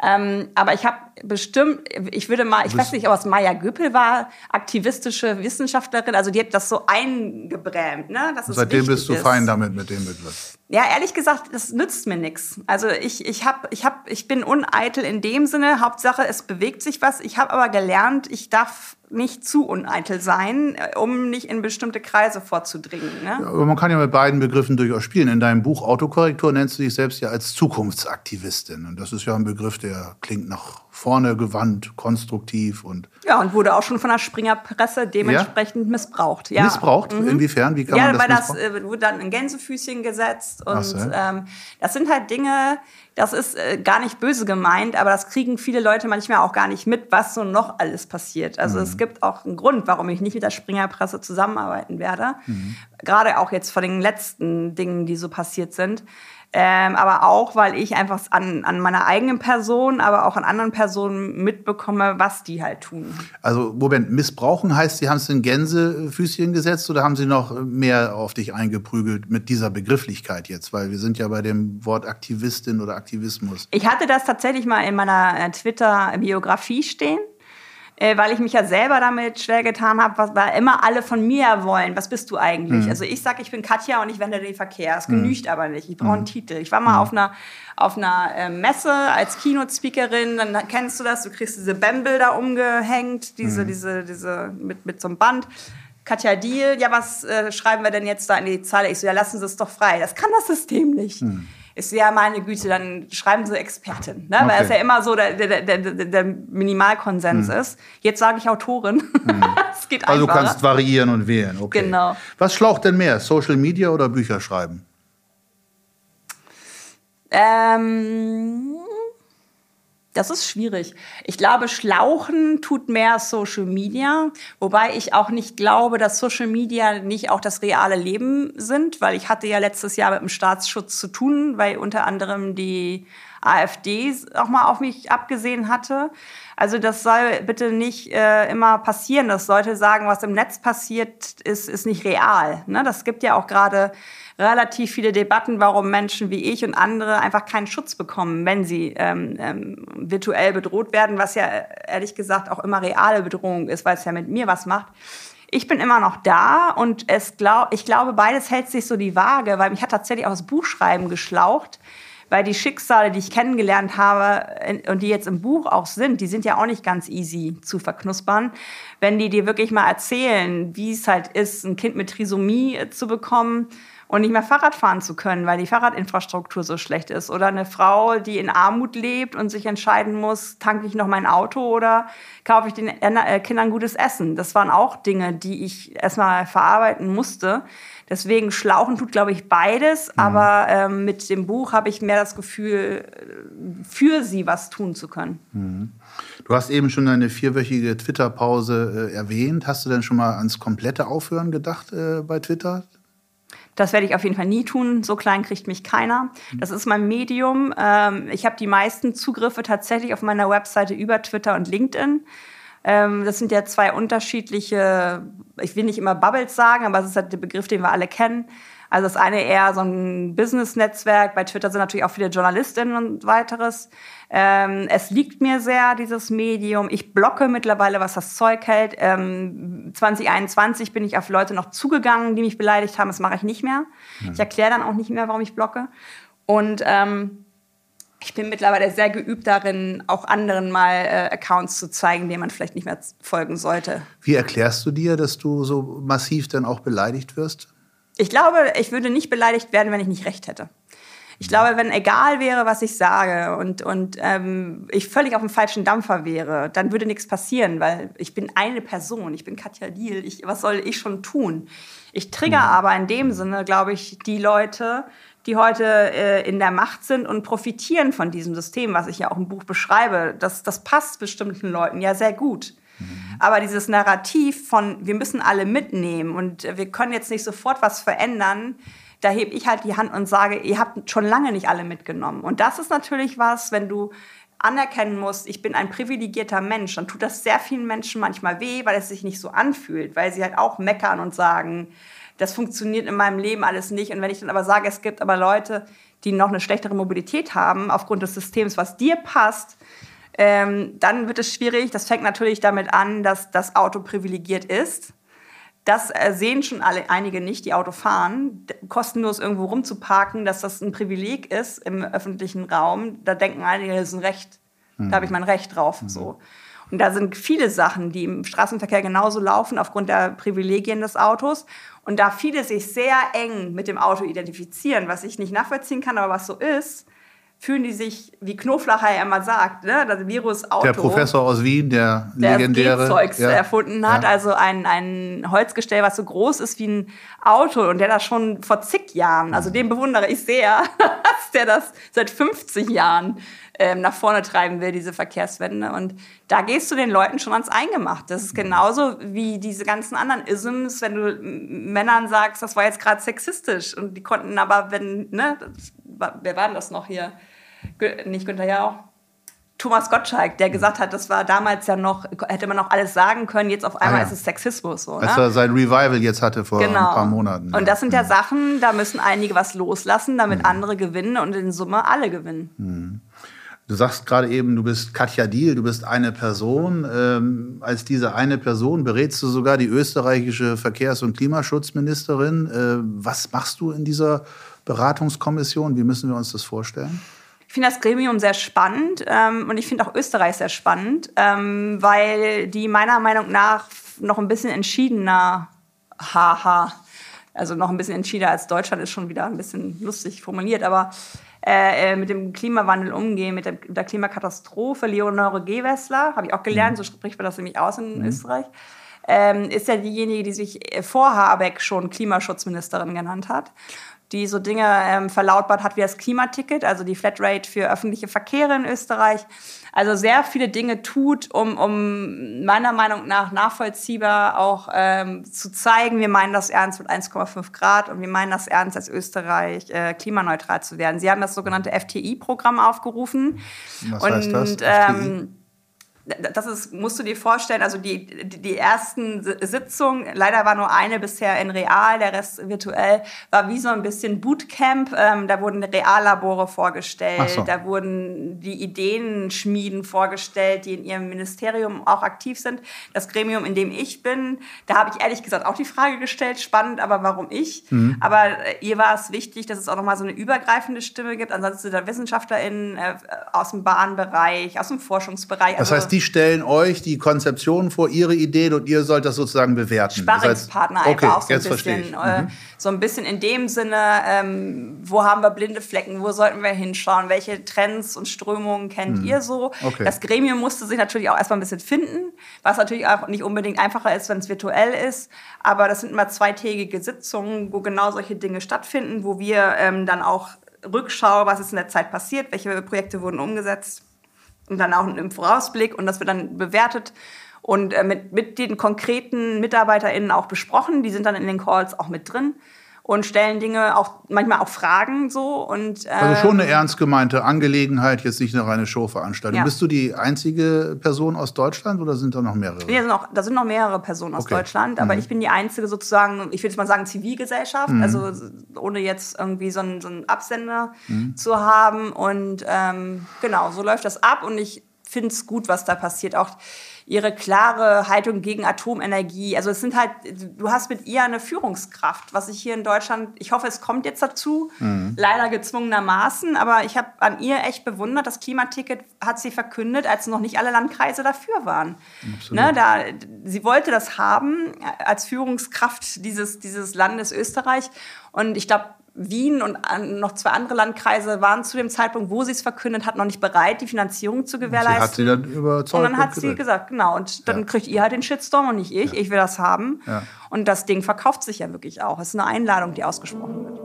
Speaker 1: Ähm, aber ich habe bestimmt, ich würde mal, ich weiß nicht, ob es Maya Göpel war, aktivistische Wissenschaftlerin, also die hat das so eingebrämt. Ne?
Speaker 2: Dass Seitdem bist du ist. fein damit mit dem Begriff.
Speaker 1: Ja, ehrlich gesagt, das nützt mir nichts. Also ich, ich, hab, ich, hab, ich bin uneitel in dem Sinne, Hauptsache es bewegt sich was. Ich habe aber gelernt, ich darf nicht zu uneitel sein, äh, um nicht in bestimmte Kreise vorzudringen. Ne?
Speaker 2: Ja, aber man kann ja mit beiden Begriffen durchaus spielen. In deinem Buch Autokorrektur nennst du dich selbst ja als Zukunftsaktivistin. Und das ist ja ein Begriff, der klingt nach vorne gewandt, konstruktiv und.
Speaker 1: Ja, und wurde auch schon von der Springerpresse dementsprechend ja? missbraucht. Ja.
Speaker 2: Missbraucht? Mhm. Inwiefern? Wie kann ja, man das
Speaker 1: Ja, weil das äh, wurde dann in Gänsefüßchen gesetzt. Und so. ähm, das sind halt Dinge, das ist äh, gar nicht böse gemeint, aber das kriegen viele Leute manchmal auch gar nicht mit, was so noch alles passiert. Also mhm. es gibt auch einen Grund, warum ich nicht mit der Springerpresse zusammenarbeiten werde. Mhm. Gerade auch jetzt vor den letzten Dingen, die so passiert sind. Ähm, aber auch, weil ich einfach an, an meiner eigenen Person, aber auch an anderen Personen mitbekomme, was die halt tun.
Speaker 2: Also, Moment, missbrauchen heißt, Sie haben es in Gänsefüßchen gesetzt oder haben Sie noch mehr auf dich eingeprügelt mit dieser Begrifflichkeit jetzt? Weil wir sind ja bei dem Wort Aktivistin oder Aktivismus.
Speaker 1: Ich hatte das tatsächlich mal in meiner äh, Twitter-Biografie stehen weil ich mich ja selber damit schwer getan habe, weil immer alle von mir wollen, was bist du eigentlich? Mhm. Also ich sage, ich bin Katja und ich wende den Verkehr. Das mhm. genügt mhm. aber nicht. Ich brauche einen mhm. Titel. Ich war mal mhm. auf einer, auf einer äh, Messe als Keynote-Speakerin, dann kennst du das, du kriegst diese BAM-Bilder umgehängt, diese, mhm. diese, diese, mit, mit so einem Band. Katja Deal, ja, was äh, schreiben wir denn jetzt da in die Zahl? Ich so, ja, lassen Sie es doch frei. Das kann das System nicht. Hm ist ja meine Güte, dann schreiben sie Expertin, ne? Okay. weil es ja immer so der, der, der, der Minimalkonsens hm. ist. Jetzt sage ich Autorin. Hm.
Speaker 2: Es geht also du kannst variieren und wählen. Okay.
Speaker 1: Genau.
Speaker 2: Was schlaucht denn mehr, Social Media oder Bücher schreiben?
Speaker 1: Ähm, Das ist schwierig. Ich glaube, Schlauchen tut mehr Social Media, wobei ich auch nicht glaube, dass Social Media nicht auch das reale Leben sind, weil ich hatte ja letztes Jahr mit dem Staatsschutz zu tun, weil unter anderem die AfD auch mal auf mich abgesehen hatte. Also das soll bitte nicht äh, immer passieren, dass Leute sagen, was im Netz passiert, ist, ist nicht real. Ne? Das gibt ja auch gerade relativ viele Debatten, warum Menschen wie ich und andere einfach keinen Schutz bekommen, wenn sie ähm, ähm, virtuell bedroht werden, was ja ehrlich gesagt auch immer reale Bedrohung ist, weil es ja mit mir was macht. Ich bin immer noch da und es glaub, ich glaube, beides hält sich so die Waage, weil mich hat tatsächlich auch das Buchschreiben geschlaucht weil die Schicksale, die ich kennengelernt habe und die jetzt im Buch auch sind, die sind ja auch nicht ganz easy zu verknuspern. Wenn die dir wirklich mal erzählen, wie es halt ist, ein Kind mit Trisomie zu bekommen und nicht mehr Fahrrad fahren zu können, weil die Fahrradinfrastruktur so schlecht ist. Oder eine Frau, die in Armut lebt und sich entscheiden muss, tanke ich noch mein Auto oder kaufe ich den äh, Kindern gutes Essen. Das waren auch Dinge, die ich erstmal verarbeiten musste. Deswegen Schlauchen tut, glaube ich, beides. Mhm. Aber ähm, mit dem Buch habe ich mehr das Gefühl, für sie was tun zu können.
Speaker 2: Mhm. Du hast eben schon eine vierwöchige Twitter-Pause äh, erwähnt. Hast du denn schon mal ans komplette Aufhören gedacht äh, bei Twitter?
Speaker 1: Das werde ich auf jeden Fall nie tun. So klein kriegt mich keiner. Mhm. Das ist mein Medium. Ähm, ich habe die meisten Zugriffe tatsächlich auf meiner Webseite über Twitter und LinkedIn. Ähm, das sind ja zwei unterschiedliche, ich will nicht immer Bubbles sagen, aber es ist halt der Begriff, den wir alle kennen. Also das eine eher so ein Business-Netzwerk. Bei Twitter sind natürlich auch viele Journalistinnen und weiteres. Ähm, es liegt mir sehr, dieses Medium. Ich blocke mittlerweile, was das Zeug hält. Ähm, 2021 bin ich auf Leute noch zugegangen, die mich beleidigt haben. Das mache ich nicht mehr. Mhm. Ich erkläre dann auch nicht mehr, warum ich blocke. Und ähm, ich bin mittlerweile sehr geübt darin, auch anderen mal äh, Accounts zu zeigen, denen man vielleicht nicht mehr folgen sollte.
Speaker 2: Wie erklärst du dir, dass du so massiv dann auch beleidigt wirst?
Speaker 1: Ich glaube, ich würde nicht beleidigt werden, wenn ich nicht recht hätte. Ich glaube, wenn egal wäre, was ich sage und, und ähm, ich völlig auf dem falschen Dampfer wäre, dann würde nichts passieren, weil ich bin eine Person, ich bin Katja Diel, ich, was soll ich schon tun? Ich trigger mhm. aber in dem Sinne, glaube ich, die Leute, die heute äh, in der Macht sind und profitieren von diesem System, was ich ja auch im Buch beschreibe. Das, das passt bestimmten Leuten ja sehr gut. Mhm. Aber dieses Narrativ von, wir müssen alle mitnehmen und wir können jetzt nicht sofort was verändern, da hebe ich halt die Hand und sage, ihr habt schon lange nicht alle mitgenommen. Und das ist natürlich was, wenn du anerkennen musst, ich bin ein privilegierter Mensch, dann tut das sehr vielen Menschen manchmal weh, weil es sich nicht so anfühlt, weil sie halt auch meckern und sagen, das funktioniert in meinem Leben alles nicht. Und wenn ich dann aber sage, es gibt aber Leute, die noch eine schlechtere Mobilität haben, aufgrund des Systems, was dir passt, ähm, dann wird es schwierig. Das fängt natürlich damit an, dass das Auto privilegiert ist. Das äh, sehen schon alle, einige nicht, die Auto fahren. Kostenlos irgendwo rumzuparken, dass das ein Privileg ist im öffentlichen Raum. Da denken einige, das ist ein Recht. Mhm. Da habe ich mein Recht drauf. Mhm. So. Und da sind viele Sachen, die im Straßenverkehr genauso laufen aufgrund der Privilegien des Autos. Und da viele sich sehr eng mit dem Auto identifizieren, was ich nicht nachvollziehen kann, aber was so ist, fühlen die sich, wie Knoflacher ja immer sagt, ne, das Virus Auto.
Speaker 2: Der Professor aus Wien, der, der legendäre.
Speaker 1: Zeugs ja. erfunden hat, ja. also ein, ein Holzgestell, was so groß ist wie ein Auto und der das schon vor zig Jahren, also den bewundere ich sehr, dass der das seit 50 Jahren ähm, nach vorne treiben will, diese Verkehrswende. Und da gehst du den Leuten schon ans Eingemacht. Das ist genauso wie diese ganzen anderen Isms, wenn du Männern sagst, das war jetzt gerade sexistisch. Und die konnten aber, wenn, ne, wer war denn das noch hier? Nicht Günther Jauch. Thomas Gottschalk, der gesagt hat, das war damals ja noch, hätte man noch alles sagen können, jetzt auf einmal ah, ja. ist es Sexismus. So,
Speaker 2: Als ne? er sein Revival jetzt hatte vor genau. ein paar Monaten.
Speaker 1: Und das sind ja, ja Sachen, da müssen einige was loslassen, damit mhm. andere gewinnen und in Summe alle gewinnen.
Speaker 2: Mhm. Du sagst gerade eben, du bist Katja Diel, du bist eine Person. Ähm, als diese eine Person berätst du sogar die österreichische Verkehrs- und Klimaschutzministerin. Äh, was machst du in dieser Beratungskommission? Wie müssen wir uns das vorstellen?
Speaker 1: Ich finde das Gremium sehr spannend ähm, und ich finde auch Österreich sehr spannend, ähm, weil die meiner Meinung nach noch ein bisschen entschiedener, haha, also noch ein bisschen entschiedener als Deutschland ist schon wieder ein bisschen lustig formuliert, aber äh, äh, mit dem Klimawandel umgehen, mit der, der Klimakatastrophe. Leonore Gewessler, habe ich auch gelernt, mhm. so spricht man das nämlich aus in mhm. Österreich. ähm, ist ja diejenige, die sich vor Habeck schon Klimaschutzministerin genannt hat die so Dinge ähm, verlautbart hat wie das Klimaticket, also die Flatrate für öffentliche Verkehre in Österreich. Also sehr viele Dinge tut, um, um meiner Meinung nach nachvollziehbar auch ähm, zu zeigen, wir meinen das ernst mit 1,5 Grad und wir meinen das ernst, als Österreich äh, klimaneutral zu werden. Sie haben das sogenannte FTI-Programm aufgerufen.
Speaker 2: Was
Speaker 1: und,
Speaker 2: heißt das?
Speaker 1: Ähm, das ist, musst du dir vorstellen, also die, die, die ersten Sitzungen, leider war nur eine bisher in real, der Rest virtuell, war wie so ein bisschen Bootcamp. Ähm, da wurden Reallabore vorgestellt, so. da wurden die Ideenschmieden vorgestellt, die in ihrem Ministerium auch aktiv sind. Das Gremium, in dem ich bin, da habe ich ehrlich gesagt auch die Frage gestellt, spannend, aber warum ich? Mhm. Aber äh, ihr war es wichtig, dass es auch nochmal so eine übergreifende Stimme gibt. Ansonsten sind da WissenschaftlerInnen äh, aus dem Bahnbereich, aus dem Forschungsbereich.
Speaker 2: Das also, heißt, die die stellen euch die Konzeption vor, ihre Ideen und ihr sollt das sozusagen bewerten.
Speaker 1: Sparringspartner
Speaker 2: okay,
Speaker 1: einfach auch so ein bisschen.
Speaker 2: Äh, mhm.
Speaker 1: So ein bisschen in dem Sinne, ähm, wo haben wir blinde Flecken, wo sollten wir hinschauen, welche Trends und Strömungen kennt mhm. ihr so.
Speaker 2: Okay.
Speaker 1: Das Gremium musste sich natürlich auch erstmal ein bisschen finden, was natürlich auch nicht unbedingt einfacher ist, wenn es virtuell ist. Aber das sind immer zweitägige Sitzungen, wo genau solche Dinge stattfinden, wo wir ähm, dann auch Rückschau, was ist in der Zeit passiert, welche Projekte wurden umgesetzt und dann auch im Vorausblick und das wird dann bewertet und äh, mit, mit den konkreten MitarbeiterInnen auch besprochen. Die sind dann in den Calls auch mit drin und stellen Dinge auch manchmal auch Fragen so und
Speaker 2: ähm, also schon eine ähm, ernst gemeinte Angelegenheit, jetzt nicht eine reine Showveranstaltung. Ja. Bist du die einzige Person aus Deutschland oder sind da noch mehrere?
Speaker 1: Nee, sind noch, da sind noch mehrere Personen aus okay. Deutschland, aber mhm. ich bin die einzige sozusagen, ich will jetzt mal sagen Zivilgesellschaft, mhm. also ohne jetzt irgendwie so einen, so einen Absender mhm. zu haben und ähm, genau so läuft das ab und ich finde es gut, was da passiert. Auch ihre klare Haltung gegen Atomenergie. Also es sind halt, du hast mit ihr eine Führungskraft, was ich hier in Deutschland, ich hoffe, es kommt jetzt dazu, mhm. leider gezwungenermaßen, aber ich habe an ihr echt bewundert, das Klimaticket hat sie verkündet, als noch nicht alle Landkreise dafür waren. Ne, da, sie wollte das haben als Führungskraft dieses, dieses Landes Österreich und ich glaube, Wien und noch zwei andere Landkreise waren zu dem Zeitpunkt, wo sie es verkündet hat, noch nicht bereit, die Finanzierung zu gewährleisten. Sie
Speaker 2: hat sie dann überzeugt.
Speaker 1: Und dann hat sie gesagt, genau. Und dann ja. kriegt ihr halt den Shitstorm und nicht ich. Ja. Ich will das haben. Ja. Und das Ding verkauft sich ja wirklich auch. Es ist eine Einladung, die ausgesprochen wird.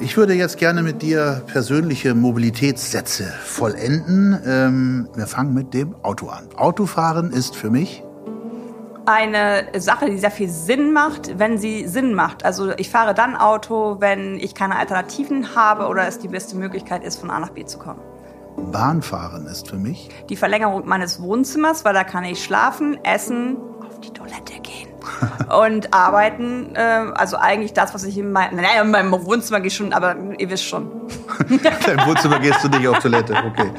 Speaker 2: Ich würde jetzt gerne mit dir persönliche Mobilitätssätze vollenden. Ähm, wir fangen mit dem Auto an. Autofahren ist für mich
Speaker 1: eine Sache, die sehr viel Sinn macht, wenn sie Sinn macht. Also ich fahre dann Auto, wenn ich keine Alternativen habe oder es die beste Möglichkeit ist, von A nach B zu kommen.
Speaker 2: Bahnfahren ist für mich
Speaker 1: die Verlängerung meines Wohnzimmers, weil da kann ich schlafen, essen, auf die Toilette gehen und arbeiten. Äh, also eigentlich das, was ich in, mein, naja, in meinem Wohnzimmer gehe schon, aber ihr wisst schon.
Speaker 2: Im Wohnzimmer gehst du nicht auf Toilette, okay.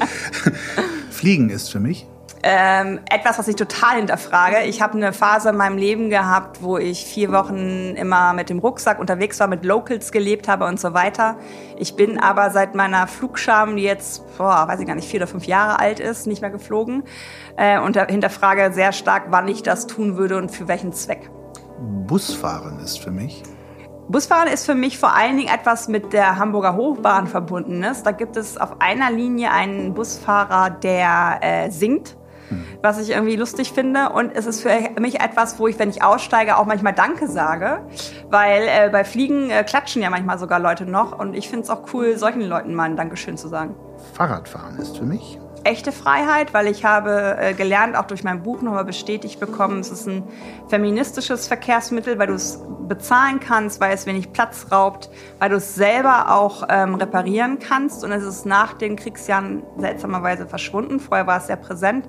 Speaker 2: Fliegen ist für mich
Speaker 1: ähm, etwas, was ich total hinterfrage. Ich habe eine Phase in meinem Leben gehabt, wo ich vier Wochen immer mit dem Rucksack unterwegs war, mit Locals gelebt habe und so weiter. Ich bin aber seit meiner Flugscham, die jetzt, boah, weiß ich gar nicht, vier oder fünf Jahre alt ist, nicht mehr geflogen. Äh, und hinterfrage sehr stark, wann ich das tun würde und für welchen Zweck.
Speaker 2: Busfahren ist für mich
Speaker 1: Busfahren ist für mich vor allen Dingen etwas mit der Hamburger Hochbahn verbunden ist. Da gibt es auf einer Linie einen Busfahrer, der äh, singt was ich irgendwie lustig finde. Und es ist für mich etwas, wo ich, wenn ich aussteige, auch manchmal Danke sage, weil äh, bei Fliegen äh, klatschen ja manchmal sogar Leute noch. Und ich finde es auch cool, solchen Leuten mal ein Dankeschön zu sagen.
Speaker 2: Fahrradfahren ist für mich
Speaker 1: echte Freiheit, weil ich habe äh, gelernt, auch durch mein Buch nochmal bestätigt bekommen, es ist ein feministisches Verkehrsmittel, weil du es bezahlen kannst, weil es wenig Platz raubt, weil du es selber auch ähm, reparieren kannst und es ist nach den Kriegsjahren seltsamerweise verschwunden. Vorher war es sehr präsent.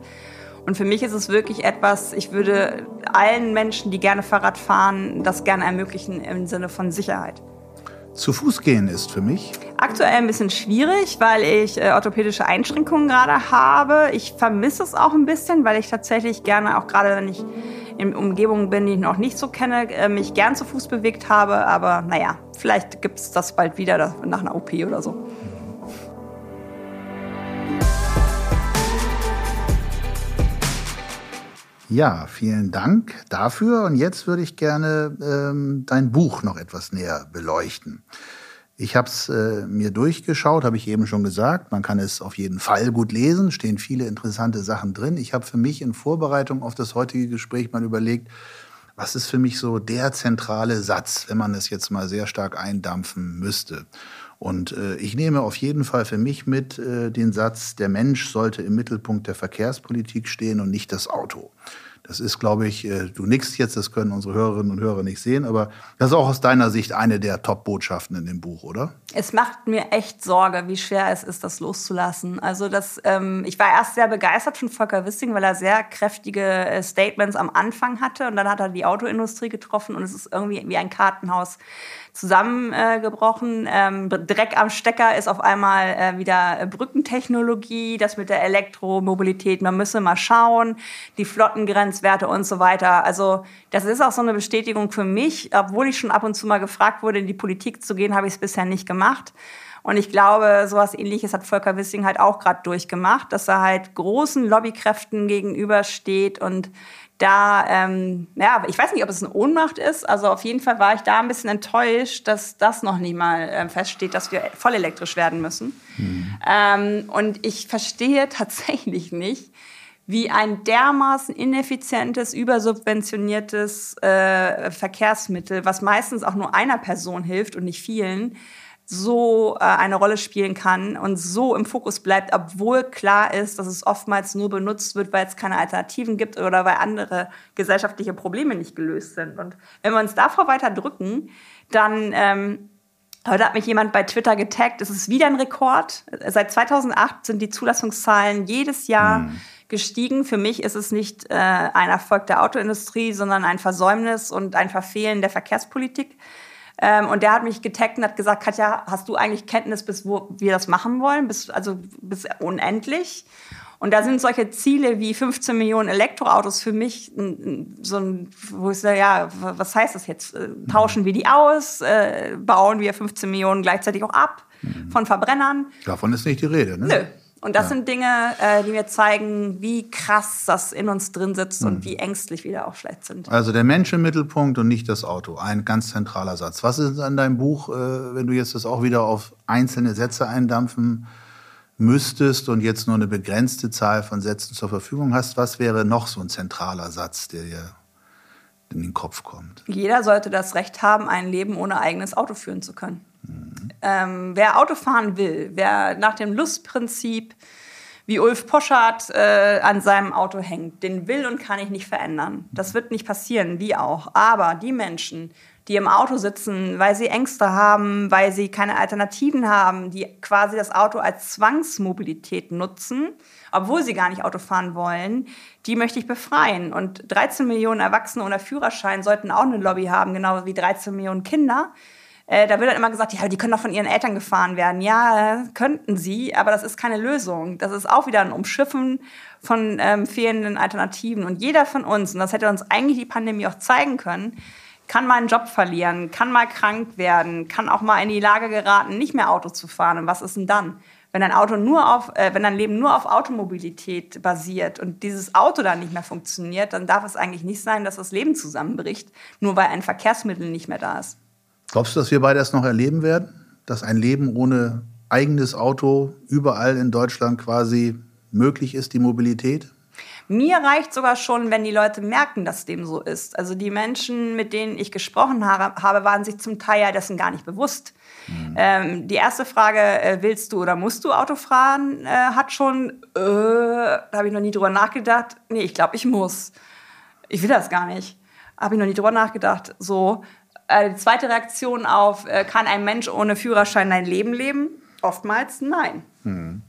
Speaker 1: Und für mich ist es wirklich etwas, ich würde allen Menschen, die gerne Fahrrad fahren, das gerne ermöglichen im Sinne von Sicherheit.
Speaker 2: Zu Fuß gehen ist für mich
Speaker 1: aktuell ein bisschen schwierig, weil ich äh, orthopädische Einschränkungen gerade habe. Ich vermisse es auch ein bisschen, weil ich tatsächlich gerne, auch gerade wenn ich in Umgebungen bin, die ich noch nicht so kenne, äh, mich gern zu Fuß bewegt habe. Aber naja, vielleicht gibt es das bald wieder nach einer OP oder so.
Speaker 2: Ja, vielen Dank dafür. Und jetzt würde ich gerne ähm, dein Buch noch etwas näher beleuchten. Ich habe es äh, mir durchgeschaut, habe ich eben schon gesagt. Man kann es auf jeden Fall gut lesen, stehen viele interessante Sachen drin. Ich habe für mich in Vorbereitung auf das heutige Gespräch mal überlegt, was ist für mich so der zentrale Satz, wenn man es jetzt mal sehr stark eindampfen müsste. Und äh, ich nehme auf jeden Fall für mich mit äh, den Satz, der Mensch sollte im Mittelpunkt der Verkehrspolitik stehen und nicht das Auto. Das ist, glaube ich, äh, du nickst jetzt, das können unsere Hörerinnen und Hörer nicht sehen, aber das ist auch aus deiner Sicht eine der Top-Botschaften in dem Buch, oder?
Speaker 1: Es macht mir echt Sorge, wie schwer es ist, das loszulassen. Also das, ähm, ich war erst sehr begeistert von Volker Wissing, weil er sehr kräftige äh, Statements am Anfang hatte und dann hat er die Autoindustrie getroffen und es ist irgendwie wie ein Kartenhaus zusammengebrochen. Ähm, Dreck am Stecker ist auf einmal äh, wieder Brückentechnologie, das mit der Elektromobilität. Man müsse mal schauen, die Flottengrenzwerte und so weiter. Also das ist auch so eine Bestätigung für mich. Obwohl ich schon ab und zu mal gefragt wurde, in die Politik zu gehen, habe ich es bisher nicht gemacht. Und ich glaube, sowas ähnliches hat Volker Wissing halt auch gerade durchgemacht, dass er halt großen Lobbykräften gegenübersteht und da, ähm, ja, ich weiß nicht, ob es eine Ohnmacht ist. Also auf jeden Fall war ich da ein bisschen enttäuscht, dass das noch nicht mal äh, feststeht, dass wir voll elektrisch werden müssen. Mhm. Ähm, und ich verstehe tatsächlich nicht, wie ein dermaßen ineffizientes, übersubventioniertes äh, Verkehrsmittel, was meistens auch nur einer Person hilft und nicht vielen, so äh, eine Rolle spielen kann und so im Fokus bleibt, obwohl klar ist, dass es oftmals nur benutzt wird, weil es keine Alternativen gibt oder weil andere gesellschaftliche Probleme nicht gelöst sind. Und wenn wir uns davor weiter drücken, dann ähm, Heute hat mich jemand bei Twitter getaggt. Es ist wieder ein Rekord. Seit 2008 sind die Zulassungszahlen jedes Jahr hm. gestiegen. Für mich ist es nicht äh, ein Erfolg der Autoindustrie, sondern ein Versäumnis und ein Verfehlen der Verkehrspolitik. Ähm, und der hat mich getaggt und hat gesagt, Katja, hast du eigentlich Kenntnis, bis wo wir das machen wollen? Bis, also bis unendlich? Und da sind solche Ziele wie 15 Millionen Elektroautos für mich so ein, wo ich sage, ja, was heißt das jetzt? Äh, tauschen wir die aus? Äh, bauen wir 15 Millionen gleichzeitig auch ab mhm. von Verbrennern?
Speaker 2: Davon ist nicht die Rede, ne?
Speaker 1: Nö. Und das ja. sind Dinge, äh, die mir zeigen, wie krass das in uns drin sitzt mhm. und wie ängstlich wir da auch vielleicht sind.
Speaker 2: Also der Mensch im Mittelpunkt und nicht das Auto. Ein ganz zentraler Satz. Was ist an deinem Buch, äh, wenn du jetzt das auch wieder auf einzelne Sätze eindampfen müsstest und jetzt nur eine begrenzte Zahl von Sätzen zur Verfügung hast, was wäre noch so ein zentraler Satz, der dir in den Kopf kommt?
Speaker 1: Jeder sollte das Recht haben, ein Leben ohne eigenes Auto führen zu können. Ähm, wer Auto fahren will, wer nach dem Lustprinzip wie Ulf Poschardt äh, an seinem Auto hängt, den will und kann ich nicht verändern. Das wird nicht passieren, wie auch. Aber die Menschen, die im Auto sitzen, weil sie Ängste haben, weil sie keine Alternativen haben, die quasi das Auto als Zwangsmobilität nutzen, obwohl sie gar nicht Auto fahren wollen, die möchte ich befreien. Und 13 Millionen Erwachsene ohne Führerschein sollten auch eine Lobby haben, genau wie 13 Millionen Kinder. Äh, da wird dann immer gesagt, ja, die können doch von ihren Eltern gefahren werden. Ja, könnten sie, aber das ist keine Lösung. Das ist auch wieder ein Umschiffen von ähm, fehlenden Alternativen. Und jeder von uns, und das hätte uns eigentlich die Pandemie auch zeigen können, kann mal einen Job verlieren, kann mal krank werden, kann auch mal in die Lage geraten, nicht mehr Auto zu fahren. Und was ist denn dann? Wenn dein Auto nur auf, äh, wenn dein Leben nur auf Automobilität basiert und dieses Auto dann nicht mehr funktioniert, dann darf es eigentlich nicht sein, dass das Leben zusammenbricht, nur weil ein Verkehrsmittel nicht mehr da ist.
Speaker 2: Glaubst du, dass wir beide das noch erleben werden? Dass ein Leben ohne eigenes Auto überall in Deutschland quasi möglich ist, die Mobilität?
Speaker 1: Mir reicht sogar schon, wenn die Leute merken, dass dem so ist. Also die Menschen, mit denen ich gesprochen habe, waren sich zum Teil ja dessen gar nicht bewusst. Mhm. Ähm, die erste Frage, äh, willst du oder musst du Auto fahren, äh, hat schon, äh, da habe ich noch nie drüber nachgedacht. Nee, ich glaube, ich muss. Ich will das gar nicht. Habe ich noch nie drüber nachgedacht. So, äh, die zweite Reaktion auf, äh, kann ein Mensch ohne Führerschein ein Leben leben? Oftmals nein. Mhm.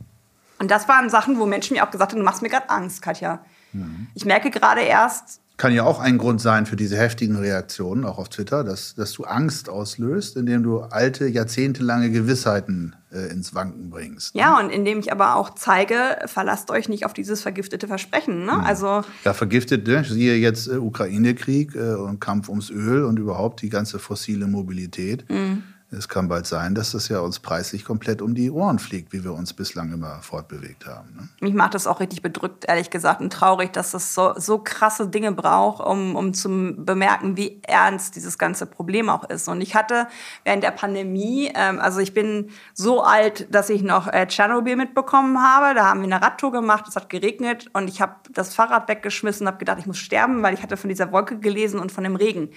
Speaker 1: Und das waren Sachen, wo Menschen mir auch gesagt haben, du machst mir gerade Angst, Katja. Mhm. Ich merke gerade erst,
Speaker 2: kann ja auch ein Grund sein für diese heftigen Reaktionen, auch auf Twitter, dass, dass du Angst auslöst, indem du alte, jahrzehntelange Gewissheiten äh, ins Wanken bringst.
Speaker 1: Ne? Ja, und indem ich aber auch zeige, verlasst euch nicht auf dieses vergiftete Versprechen. Ne? Mhm.
Speaker 2: Also ja, vergiftet, ne? siehe jetzt äh, Ukraine-Krieg äh, und Kampf ums Öl und überhaupt die ganze fossile Mobilität. Mhm. Es kann bald sein, dass das ja uns preislich komplett um die Ohren fliegt, wie wir uns bislang immer fortbewegt haben. Ne?
Speaker 1: Mich macht das auch richtig bedrückt, ehrlich gesagt, und traurig, dass es so, so krasse Dinge braucht, um, um zu bemerken, wie ernst dieses ganze Problem auch ist. Und ich hatte während der Pandemie, ähm, also ich bin so alt, dass ich noch äh, Tschernobyl mitbekommen habe. Da haben wir eine Radtour gemacht, es hat geregnet und ich habe das Fahrrad weggeschmissen und habe gedacht, ich muss sterben, weil ich hatte von dieser Wolke gelesen und von dem Regen.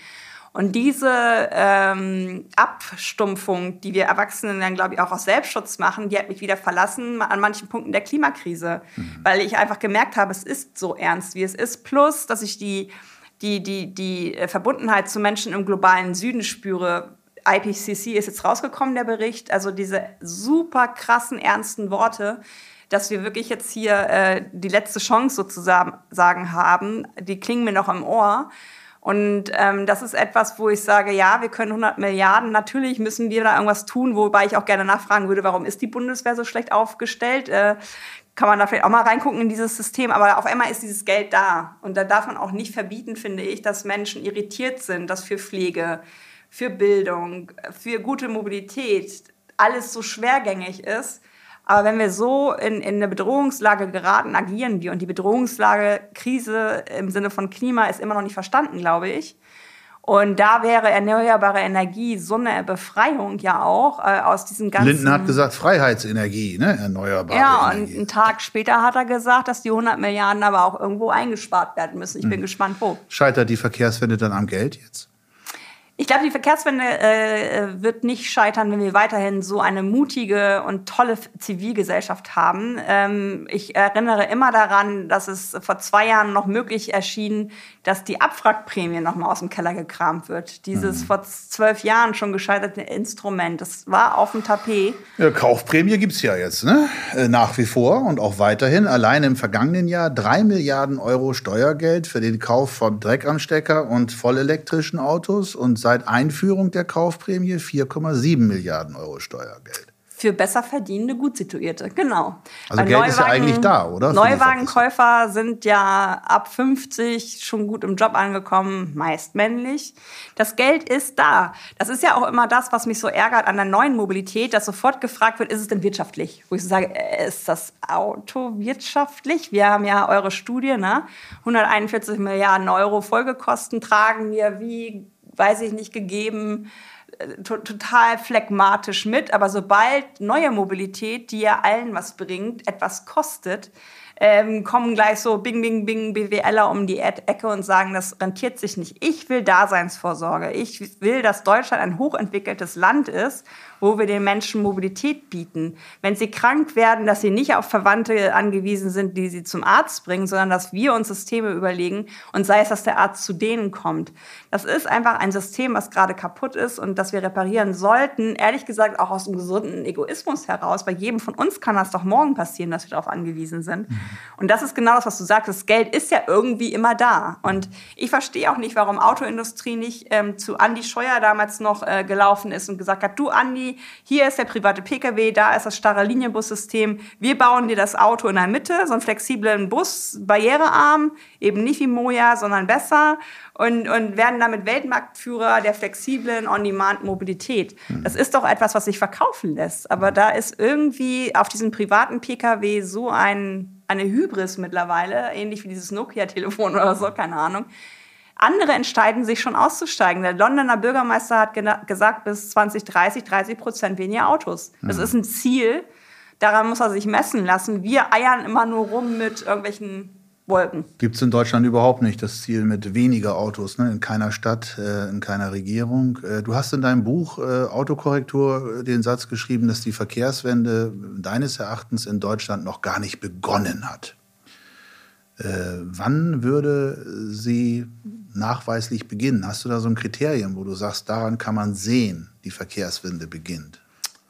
Speaker 1: Und diese ähm, Abstumpfung, die wir Erwachsenen dann, glaube ich, auch aus Selbstschutz machen, die hat mich wieder verlassen an manchen Punkten der Klimakrise, mhm. weil ich einfach gemerkt habe, es ist so ernst, wie es ist. Plus, dass ich die, die, die, die äh, Verbundenheit zu Menschen im globalen Süden spüre. IPCC ist jetzt rausgekommen, der Bericht. Also diese super krassen, ernsten Worte, dass wir wirklich jetzt hier äh, die letzte Chance sozusagen haben, die klingen mir noch im Ohr. Und ähm, das ist etwas, wo ich sage, ja, wir können 100 Milliarden, natürlich müssen wir da irgendwas tun, wobei ich auch gerne nachfragen würde, warum ist die Bundeswehr so schlecht aufgestellt? Äh, kann man da vielleicht auch mal reingucken in dieses System, aber auf einmal ist dieses Geld da. Und da darf man auch nicht verbieten, finde ich, dass Menschen irritiert sind, dass für Pflege, für Bildung, für gute Mobilität alles so schwergängig ist. Aber wenn wir so in, in eine Bedrohungslage geraten, agieren wir. Und die Bedrohungslage, Krise im Sinne von Klima ist immer noch nicht verstanden, glaube ich. Und da wäre erneuerbare Energie so eine Befreiung ja auch äh, aus diesem ganzen.
Speaker 2: Linden hat gesagt Freiheitsenergie, ne? Erneuerbare
Speaker 1: ja,
Speaker 2: Energie.
Speaker 1: Ja, und einen Tag später hat er gesagt, dass die 100 Milliarden aber auch irgendwo eingespart werden müssen. Ich bin hm. gespannt, wo.
Speaker 2: Scheitert die Verkehrswende dann am Geld jetzt?
Speaker 1: Ich glaube, die Verkehrswende äh, wird nicht scheitern, wenn wir weiterhin so eine mutige und tolle Zivilgesellschaft haben. Ähm, ich erinnere immer daran, dass es vor zwei Jahren noch möglich erschien, dass die Abwrackprämie noch mal aus dem Keller gekramt wird. Dieses mhm. vor zwölf Jahren schon gescheiterte Instrument, das war auf dem Tapet.
Speaker 2: Ja, Kaufprämie gibt's ja jetzt, ne? Äh, nach wie vor und auch weiterhin. Allein im vergangenen Jahr drei Milliarden Euro Steuergeld für den Kauf von Dreckanstecker und vollelektrischen Autos und seit Einführung der Kaufprämie 4,7 Milliarden Euro Steuergeld.
Speaker 1: Für besser verdienende Gutsituierte, genau.
Speaker 2: Also Weil Geld Neuwagen, ist ja eigentlich da, oder?
Speaker 1: Neuwagenkäufer sind ja ab 50 schon gut im Job angekommen, meist männlich. Das Geld ist da. Das ist ja auch immer das, was mich so ärgert an der neuen Mobilität, dass sofort gefragt wird, ist es denn wirtschaftlich? Wo ich so sage, äh, ist das Auto wirtschaftlich? Wir haben ja eure Studie, ne? 141 Milliarden Euro Folgekosten tragen wir wie weiß ich nicht, gegeben, äh, total phlegmatisch mit. Aber sobald neue Mobilität, die ja allen was bringt, etwas kostet, ähm, kommen gleich so Bing, Bing, Bing BWLer um die Ecke und sagen, das rentiert sich nicht. Ich will Daseinsvorsorge. Ich will, dass Deutschland ein hochentwickeltes Land ist wo wir den Menschen Mobilität bieten. Wenn sie krank werden, dass sie nicht auf Verwandte angewiesen sind, die sie zum Arzt bringen, sondern dass wir uns Systeme überlegen und sei es, dass der Arzt zu denen kommt. Das ist einfach ein System, was gerade kaputt ist und das wir reparieren sollten. Ehrlich gesagt auch aus einem gesunden Egoismus heraus. Bei jedem von uns kann das doch morgen passieren, dass wir darauf angewiesen sind. Mhm. Und das ist genau das, was du sagst. Das Geld ist ja irgendwie immer da. Und ich verstehe auch nicht, warum Autoindustrie nicht ähm, zu Andi Scheuer damals noch äh, gelaufen ist und gesagt hat, du Andi, hier ist der private Pkw, da ist das starre Linienbussystem. Wir bauen dir das Auto in der Mitte, so einen flexiblen Bus, barrierearm, eben nicht wie Moja, sondern besser und, und werden damit Weltmarktführer der flexiblen On-Demand-Mobilität. Mhm. Das ist doch etwas, was sich verkaufen lässt. Aber da ist irgendwie auf diesem privaten Pkw so ein, eine Hybris mittlerweile, ähnlich wie dieses Nokia-Telefon oder so, keine Ahnung andere entscheiden sich schon auszusteigen. Der Londoner Bürgermeister hat gesagt, bis 2030 30 Prozent weniger Autos. Das mhm. ist ein Ziel. Daran muss er sich messen lassen. Wir eiern immer nur rum mit irgendwelchen Wolken.
Speaker 2: Gibt es in Deutschland überhaupt nicht das Ziel mit weniger Autos, ne? in keiner Stadt, äh, in keiner Regierung. Äh, du hast in deinem Buch äh, Autokorrektur den Satz geschrieben, dass die Verkehrswende deines Erachtens in Deutschland noch gar nicht begonnen hat. wann würde sie nachweislich beginnen? Hast du da so ein Kriterium, wo du sagst, daran kann man sehen, die Verkehrswende beginnt?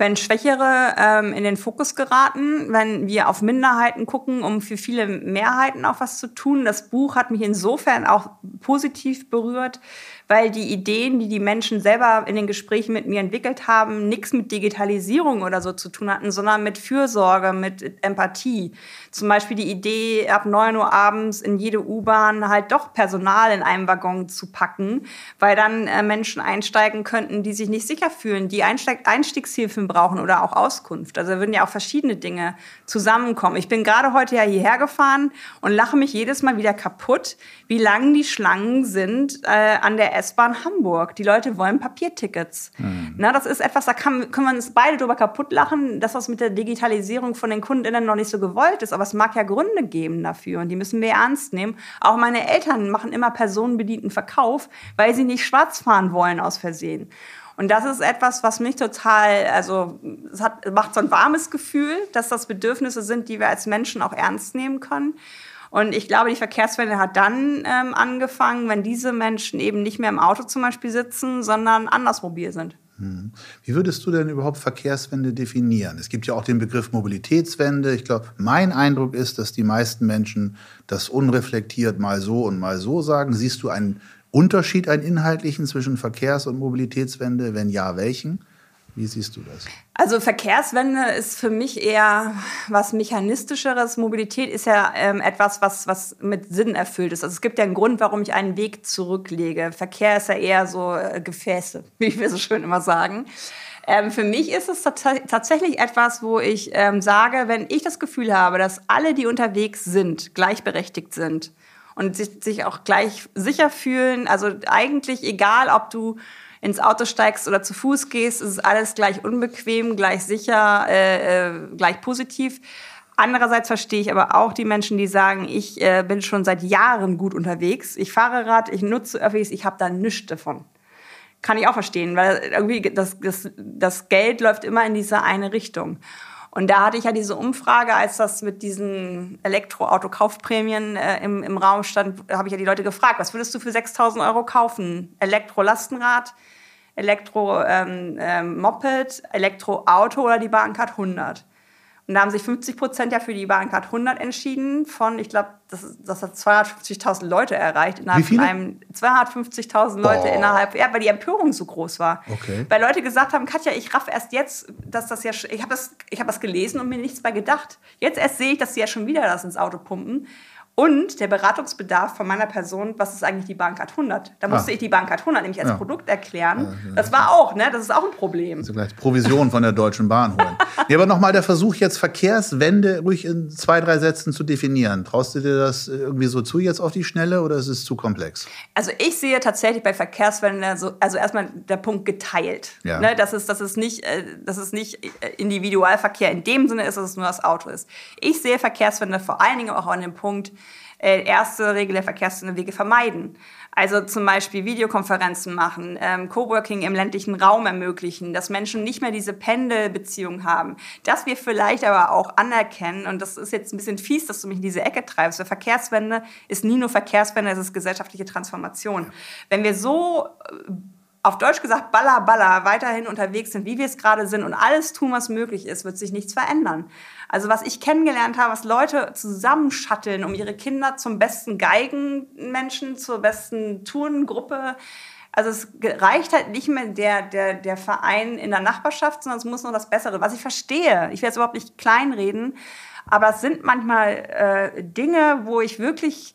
Speaker 1: Wenn Schwächere ähm, in den Fokus geraten, wenn wir auf Minderheiten gucken, um für viele Mehrheiten auch was zu tun. Das Buch hat mich insofern auch positiv berührt, weil die Ideen, die die Menschen selber in den Gesprächen mit mir entwickelt haben, nichts mit Digitalisierung oder so zu tun hatten, sondern mit Fürsorge, mit Empathie. Zum Beispiel die Idee, ab 9 Uhr abends in jede U-Bahn halt doch Personal in einem Waggon zu packen, weil dann äh, Menschen einsteigen könnten, die sich nicht sicher fühlen, die Einstiegshilfen brauchen oder auch Auskunft. Also da würden ja auch verschiedene Dinge zusammenkommen. Ich bin gerade heute ja hierher gefahren und lache mich jedes Mal wieder kaputt, wie lang die Schlangen sind äh, an der S-Bahn Hamburg. Die Leute wollen Papiertickets. Mhm. Na, das ist etwas, da kann, können wir uns beide drüber kaputt lachen, dass das mit der Digitalisierung von den KundInnen noch nicht so gewollt ist. Aber es mag ja Gründe geben dafür und die müssen wir ernst nehmen. Auch meine Eltern machen immer personenbedienten Verkauf, weil sie nicht schwarz fahren wollen aus Versehen. Und das ist etwas, was mich total, also es hat, macht so ein warmes Gefühl, dass das Bedürfnisse sind, die wir als Menschen auch ernst nehmen können. Und ich glaube, die Verkehrswende hat dann ähm, angefangen, wenn diese Menschen eben nicht mehr im Auto zum Beispiel sitzen, sondern anders mobil sind.
Speaker 2: Hm. Wie würdest du denn überhaupt Verkehrswende definieren? Es gibt ja auch den Begriff Mobilitätswende. Ich glaube, mein Eindruck ist, dass die meisten Menschen das unreflektiert mal so und mal so sagen. Siehst du einen Unterschied, einen inhaltlichen zwischen Verkehrs- und Mobilitätswende? Wenn ja, welchen? Wie siehst du das?
Speaker 1: Also Verkehrswende ist für mich eher was mechanistischeres. Mobilität ist ja ähm, etwas, was, was mit Sinn erfüllt ist. Also es gibt ja einen Grund, warum ich einen Weg zurücklege. Verkehr ist ja eher so äh, Gefäße, wie wir so schön immer sagen. Ähm, für mich ist es tatsächlich etwas, wo ich ähm, sage, wenn ich das Gefühl habe, dass alle, die unterwegs sind, gleichberechtigt sind und sich, sich auch gleich sicher fühlen, also eigentlich egal, ob du ins Auto steigst oder zu Fuß gehst, ist es alles gleich unbequem, gleich sicher, äh, äh, gleich positiv. Andererseits verstehe ich aber auch die Menschen, die sagen, ich äh, bin schon seit Jahren gut unterwegs, ich fahre Rad, ich nutze Öffis, ich habe da nichts davon. Kann ich auch verstehen, weil irgendwie das, das, das Geld läuft immer in diese eine Richtung. Und da hatte ich ja diese Umfrage, als das mit diesen Elektroauto-Kaufprämien äh, im, im Raum stand, habe ich ja die Leute gefragt, was würdest du für 6.000 Euro kaufen? Elektro-Lastenrad, Elektro-Moped, ähm, ähm, Elektroauto oder die Bahncard 100? Und da haben sich 50 Prozent ja für die Bahncard 100 entschieden von, ich glaube, das, das hat 250.000 Leute erreicht innerhalb von einem 250.000 Leute Boah. innerhalb, ja, weil die Empörung so groß war. Okay. Weil Leute gesagt haben, Katja, ich raff erst jetzt, dass das ja, ich habe das, ich habe das gelesen und mir nichts bei gedacht. Jetzt erst sehe ich, dass sie ja schon wieder das ins Auto pumpen. Und der Beratungsbedarf von meiner Person, was ist eigentlich die Bankart 100? Da musste ah. ich die Bankart 100 nämlich als ja. Produkt erklären. Ja, das war auch, ne? Das ist auch ein Problem.
Speaker 2: Also gleich Provision von der Deutschen Bahn holen. ja, aber nochmal der Versuch, jetzt Verkehrswende ruhig in zwei, drei Sätzen zu definieren. Traust du dir das irgendwie so zu jetzt auf die Schnelle oder ist es zu komplex?
Speaker 1: Also ich sehe tatsächlich bei Verkehrswende so, also erstmal der Punkt geteilt. Ja. Ne? Das, ist, das, ist nicht, äh, das ist nicht äh, Individualverkehr in dem Sinne ist, dass es nur das Auto ist. Ich sehe Verkehrswende vor allen Dingen auch an dem Punkt, äh, erste Regel der Verkehrswege vermeiden. Also zum Beispiel Videokonferenzen machen, ähm, Coworking im ländlichen Raum ermöglichen, dass Menschen nicht mehr diese Pendelbeziehung haben. Dass wir vielleicht aber auch anerkennen, und das ist jetzt ein bisschen fies, dass du mich in diese Ecke treibst, weil Verkehrswende ist nie nur Verkehrswende, es ist gesellschaftliche Transformation. Wenn wir so äh, auf Deutsch gesagt, baller, baller, weiterhin unterwegs sind, wie wir es gerade sind und alles tun, was möglich ist, wird sich nichts verändern. Also was ich kennengelernt habe, was Leute zusammenschatteln, um ihre Kinder zum besten Geigenmenschen, zur besten Turnengruppe. Also es reicht halt nicht mehr der, der, der Verein in der Nachbarschaft, sondern es muss noch das Bessere. Was ich verstehe, ich werde es überhaupt nicht kleinreden, aber es sind manchmal äh, Dinge, wo ich wirklich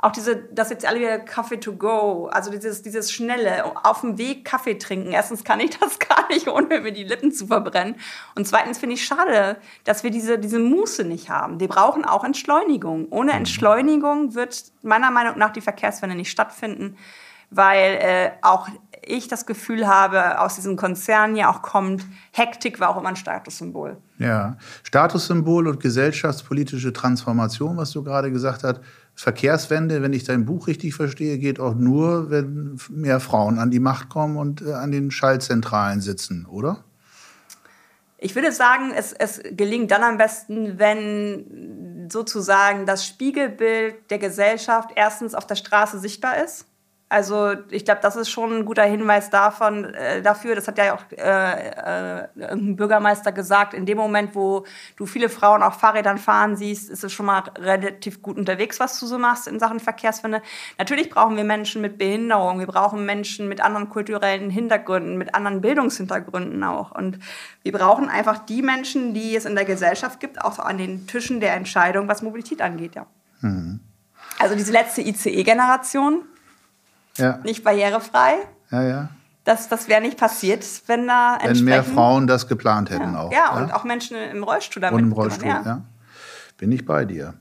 Speaker 1: auch diese, dass jetzt alle wieder Kaffee to go, also dieses, dieses schnelle, auf dem Weg Kaffee trinken. Erstens kann ich das gar nicht, ohne mir die Lippen zu verbrennen. Und zweitens finde ich schade, dass wir diese, diese Muße nicht haben. Wir brauchen auch Entschleunigung. Ohne mhm. Entschleunigung wird meiner Meinung nach die Verkehrswende nicht stattfinden, weil äh, auch ich das Gefühl habe, aus diesen Konzernen ja auch kommt, Hektik war auch immer ein Statussymbol.
Speaker 2: Ja, Statussymbol und gesellschaftspolitische Transformation, was du gerade gesagt hast, Verkehrswende, wenn ich dein Buch richtig verstehe, geht auch nur, wenn mehr Frauen an die Macht kommen und äh, an den Schaltzentralen sitzen, oder?
Speaker 1: Ich würde sagen, es, es gelingt dann am besten, wenn sozusagen das Spiegelbild der Gesellschaft erstens auf der Straße sichtbar ist. Also ich glaube, das ist schon ein guter Hinweis davon, äh, dafür. Das hat ja auch äh, äh, ein Bürgermeister gesagt. In dem Moment, wo du viele Frauen auf Fahrrädern fahren siehst, ist es schon mal relativ gut unterwegs, was du so machst in Sachen Verkehrswende. Natürlich brauchen wir Menschen mit Behinderung. Wir brauchen Menschen mit anderen kulturellen Hintergründen, mit anderen Bildungshintergründen auch. Und wir brauchen einfach die Menschen, die es in der Gesellschaft gibt, auch an den Tischen der Entscheidung, was Mobilität angeht. Ja. Mhm. Also diese letzte ICE-Generation ja. nicht barrierefrei.
Speaker 2: Ja, ja.
Speaker 1: Das, das wäre nicht passiert, wenn da
Speaker 2: Wenn mehr Frauen das geplant hätten
Speaker 1: ja.
Speaker 2: auch.
Speaker 1: Ja, und auch Menschen im Rollstuhl damit.
Speaker 2: Und im Rollstuhl, ja. Bin ich bei dir.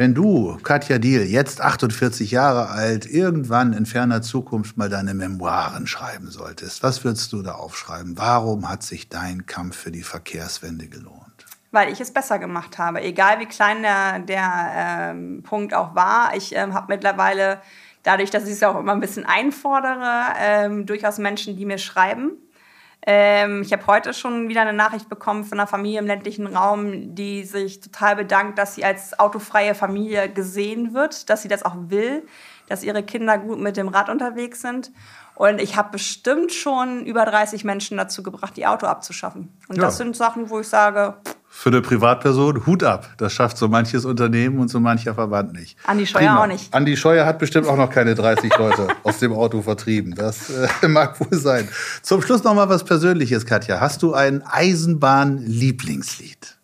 Speaker 2: Wenn du, Katja Diel, jetzt 48 Jahre alt, irgendwann in ferner Zukunft mal deine Memoiren schreiben solltest, was würdest du da aufschreiben? Warum hat sich dein Kampf für die Verkehrswende gelohnt?
Speaker 1: Weil ich es besser gemacht habe. Egal wie klein der, der ähm, Punkt auch war. Ich ähm, habe mittlerweile dadurch, dass ich es auch immer ein bisschen einfordere, ähm, durchaus Menschen, die mir schreiben. Ähm, ich habe heute schon wieder eine Nachricht bekommen von einer Familie im ländlichen Raum, die sich total bedankt, dass sie als autofreie Familie gesehen wird, dass sie das auch will, dass ihre Kinder gut mit dem Rad unterwegs sind. Und ich habe bestimmt schon über 30 Menschen dazu gebracht, die Auto abzuschaffen. Und ja. das sind Sachen, wo ich sage, pff,
Speaker 2: für eine Privatperson, Hut ab. Das schafft so manches Unternehmen und so mancher Verband nicht.
Speaker 1: Andi Scheuer Prima. auch nicht.
Speaker 2: Andi Scheuer hat bestimmt auch noch keine 30 Leute aus dem Auto vertrieben. Das äh, mag wohl sein. Zum Schluss noch mal was Persönliches, Katja. Hast du ein Eisenbahn-Lieblingslied?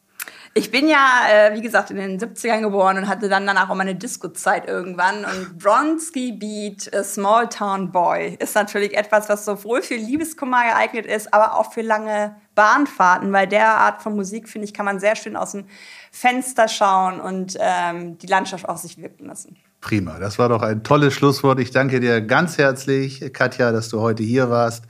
Speaker 1: Ich bin ja, äh, wie gesagt, in den 70ern geboren und hatte dann danach auch meine Disco-Zeit irgendwann. Und Bronski Beat, A Small Town Boy, ist natürlich etwas, was sowohl für Liebeskummer geeignet ist, aber auch für lange Bahnfahrten, weil der Art von Musik, finde ich, kann man sehr schön aus dem Fenster schauen und ähm, die Landschaft auf sich wirken lassen.
Speaker 2: Prima, das war doch ein tolles Schlusswort. Ich danke dir ganz herzlich, Katja, dass du heute hier warst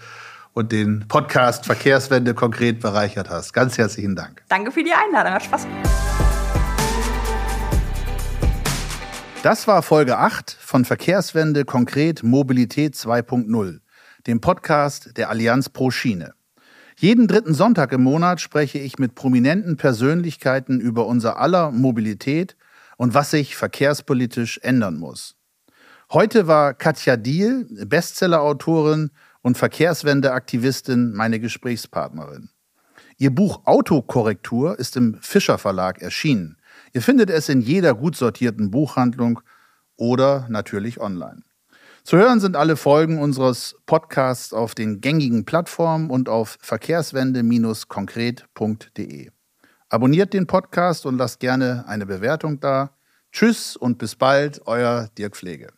Speaker 2: und den Podcast Verkehrswende konkret bereichert hast. Ganz herzlichen Dank.
Speaker 1: Danke für die Einladung, hat Spaß gemacht.
Speaker 2: Das war Folge 8 von Verkehrswende konkret Mobilität 2.0, dem Podcast der Allianz Pro Schiene. Jeden dritten Sonntag im Monat spreche ich mit prominenten Persönlichkeiten über unser aller Mobilität und was sich verkehrspolitisch ändern muss. Heute war Katja Diel, Bestsellerautorin und Verkehrswendeaktivistin meine Gesprächspartnerin. Ihr Buch Autokorrektur ist im Fischer Verlag erschienen. Ihr findet es in jeder gut sortierten Buchhandlung oder natürlich online. Zu hören sind alle Folgen unseres Podcasts auf den gängigen Plattformen und auf verkehrswende-konkret.de. Abonniert den Podcast und lasst gerne eine Bewertung da. Tschüss und bis bald, euer Dirk Pflege.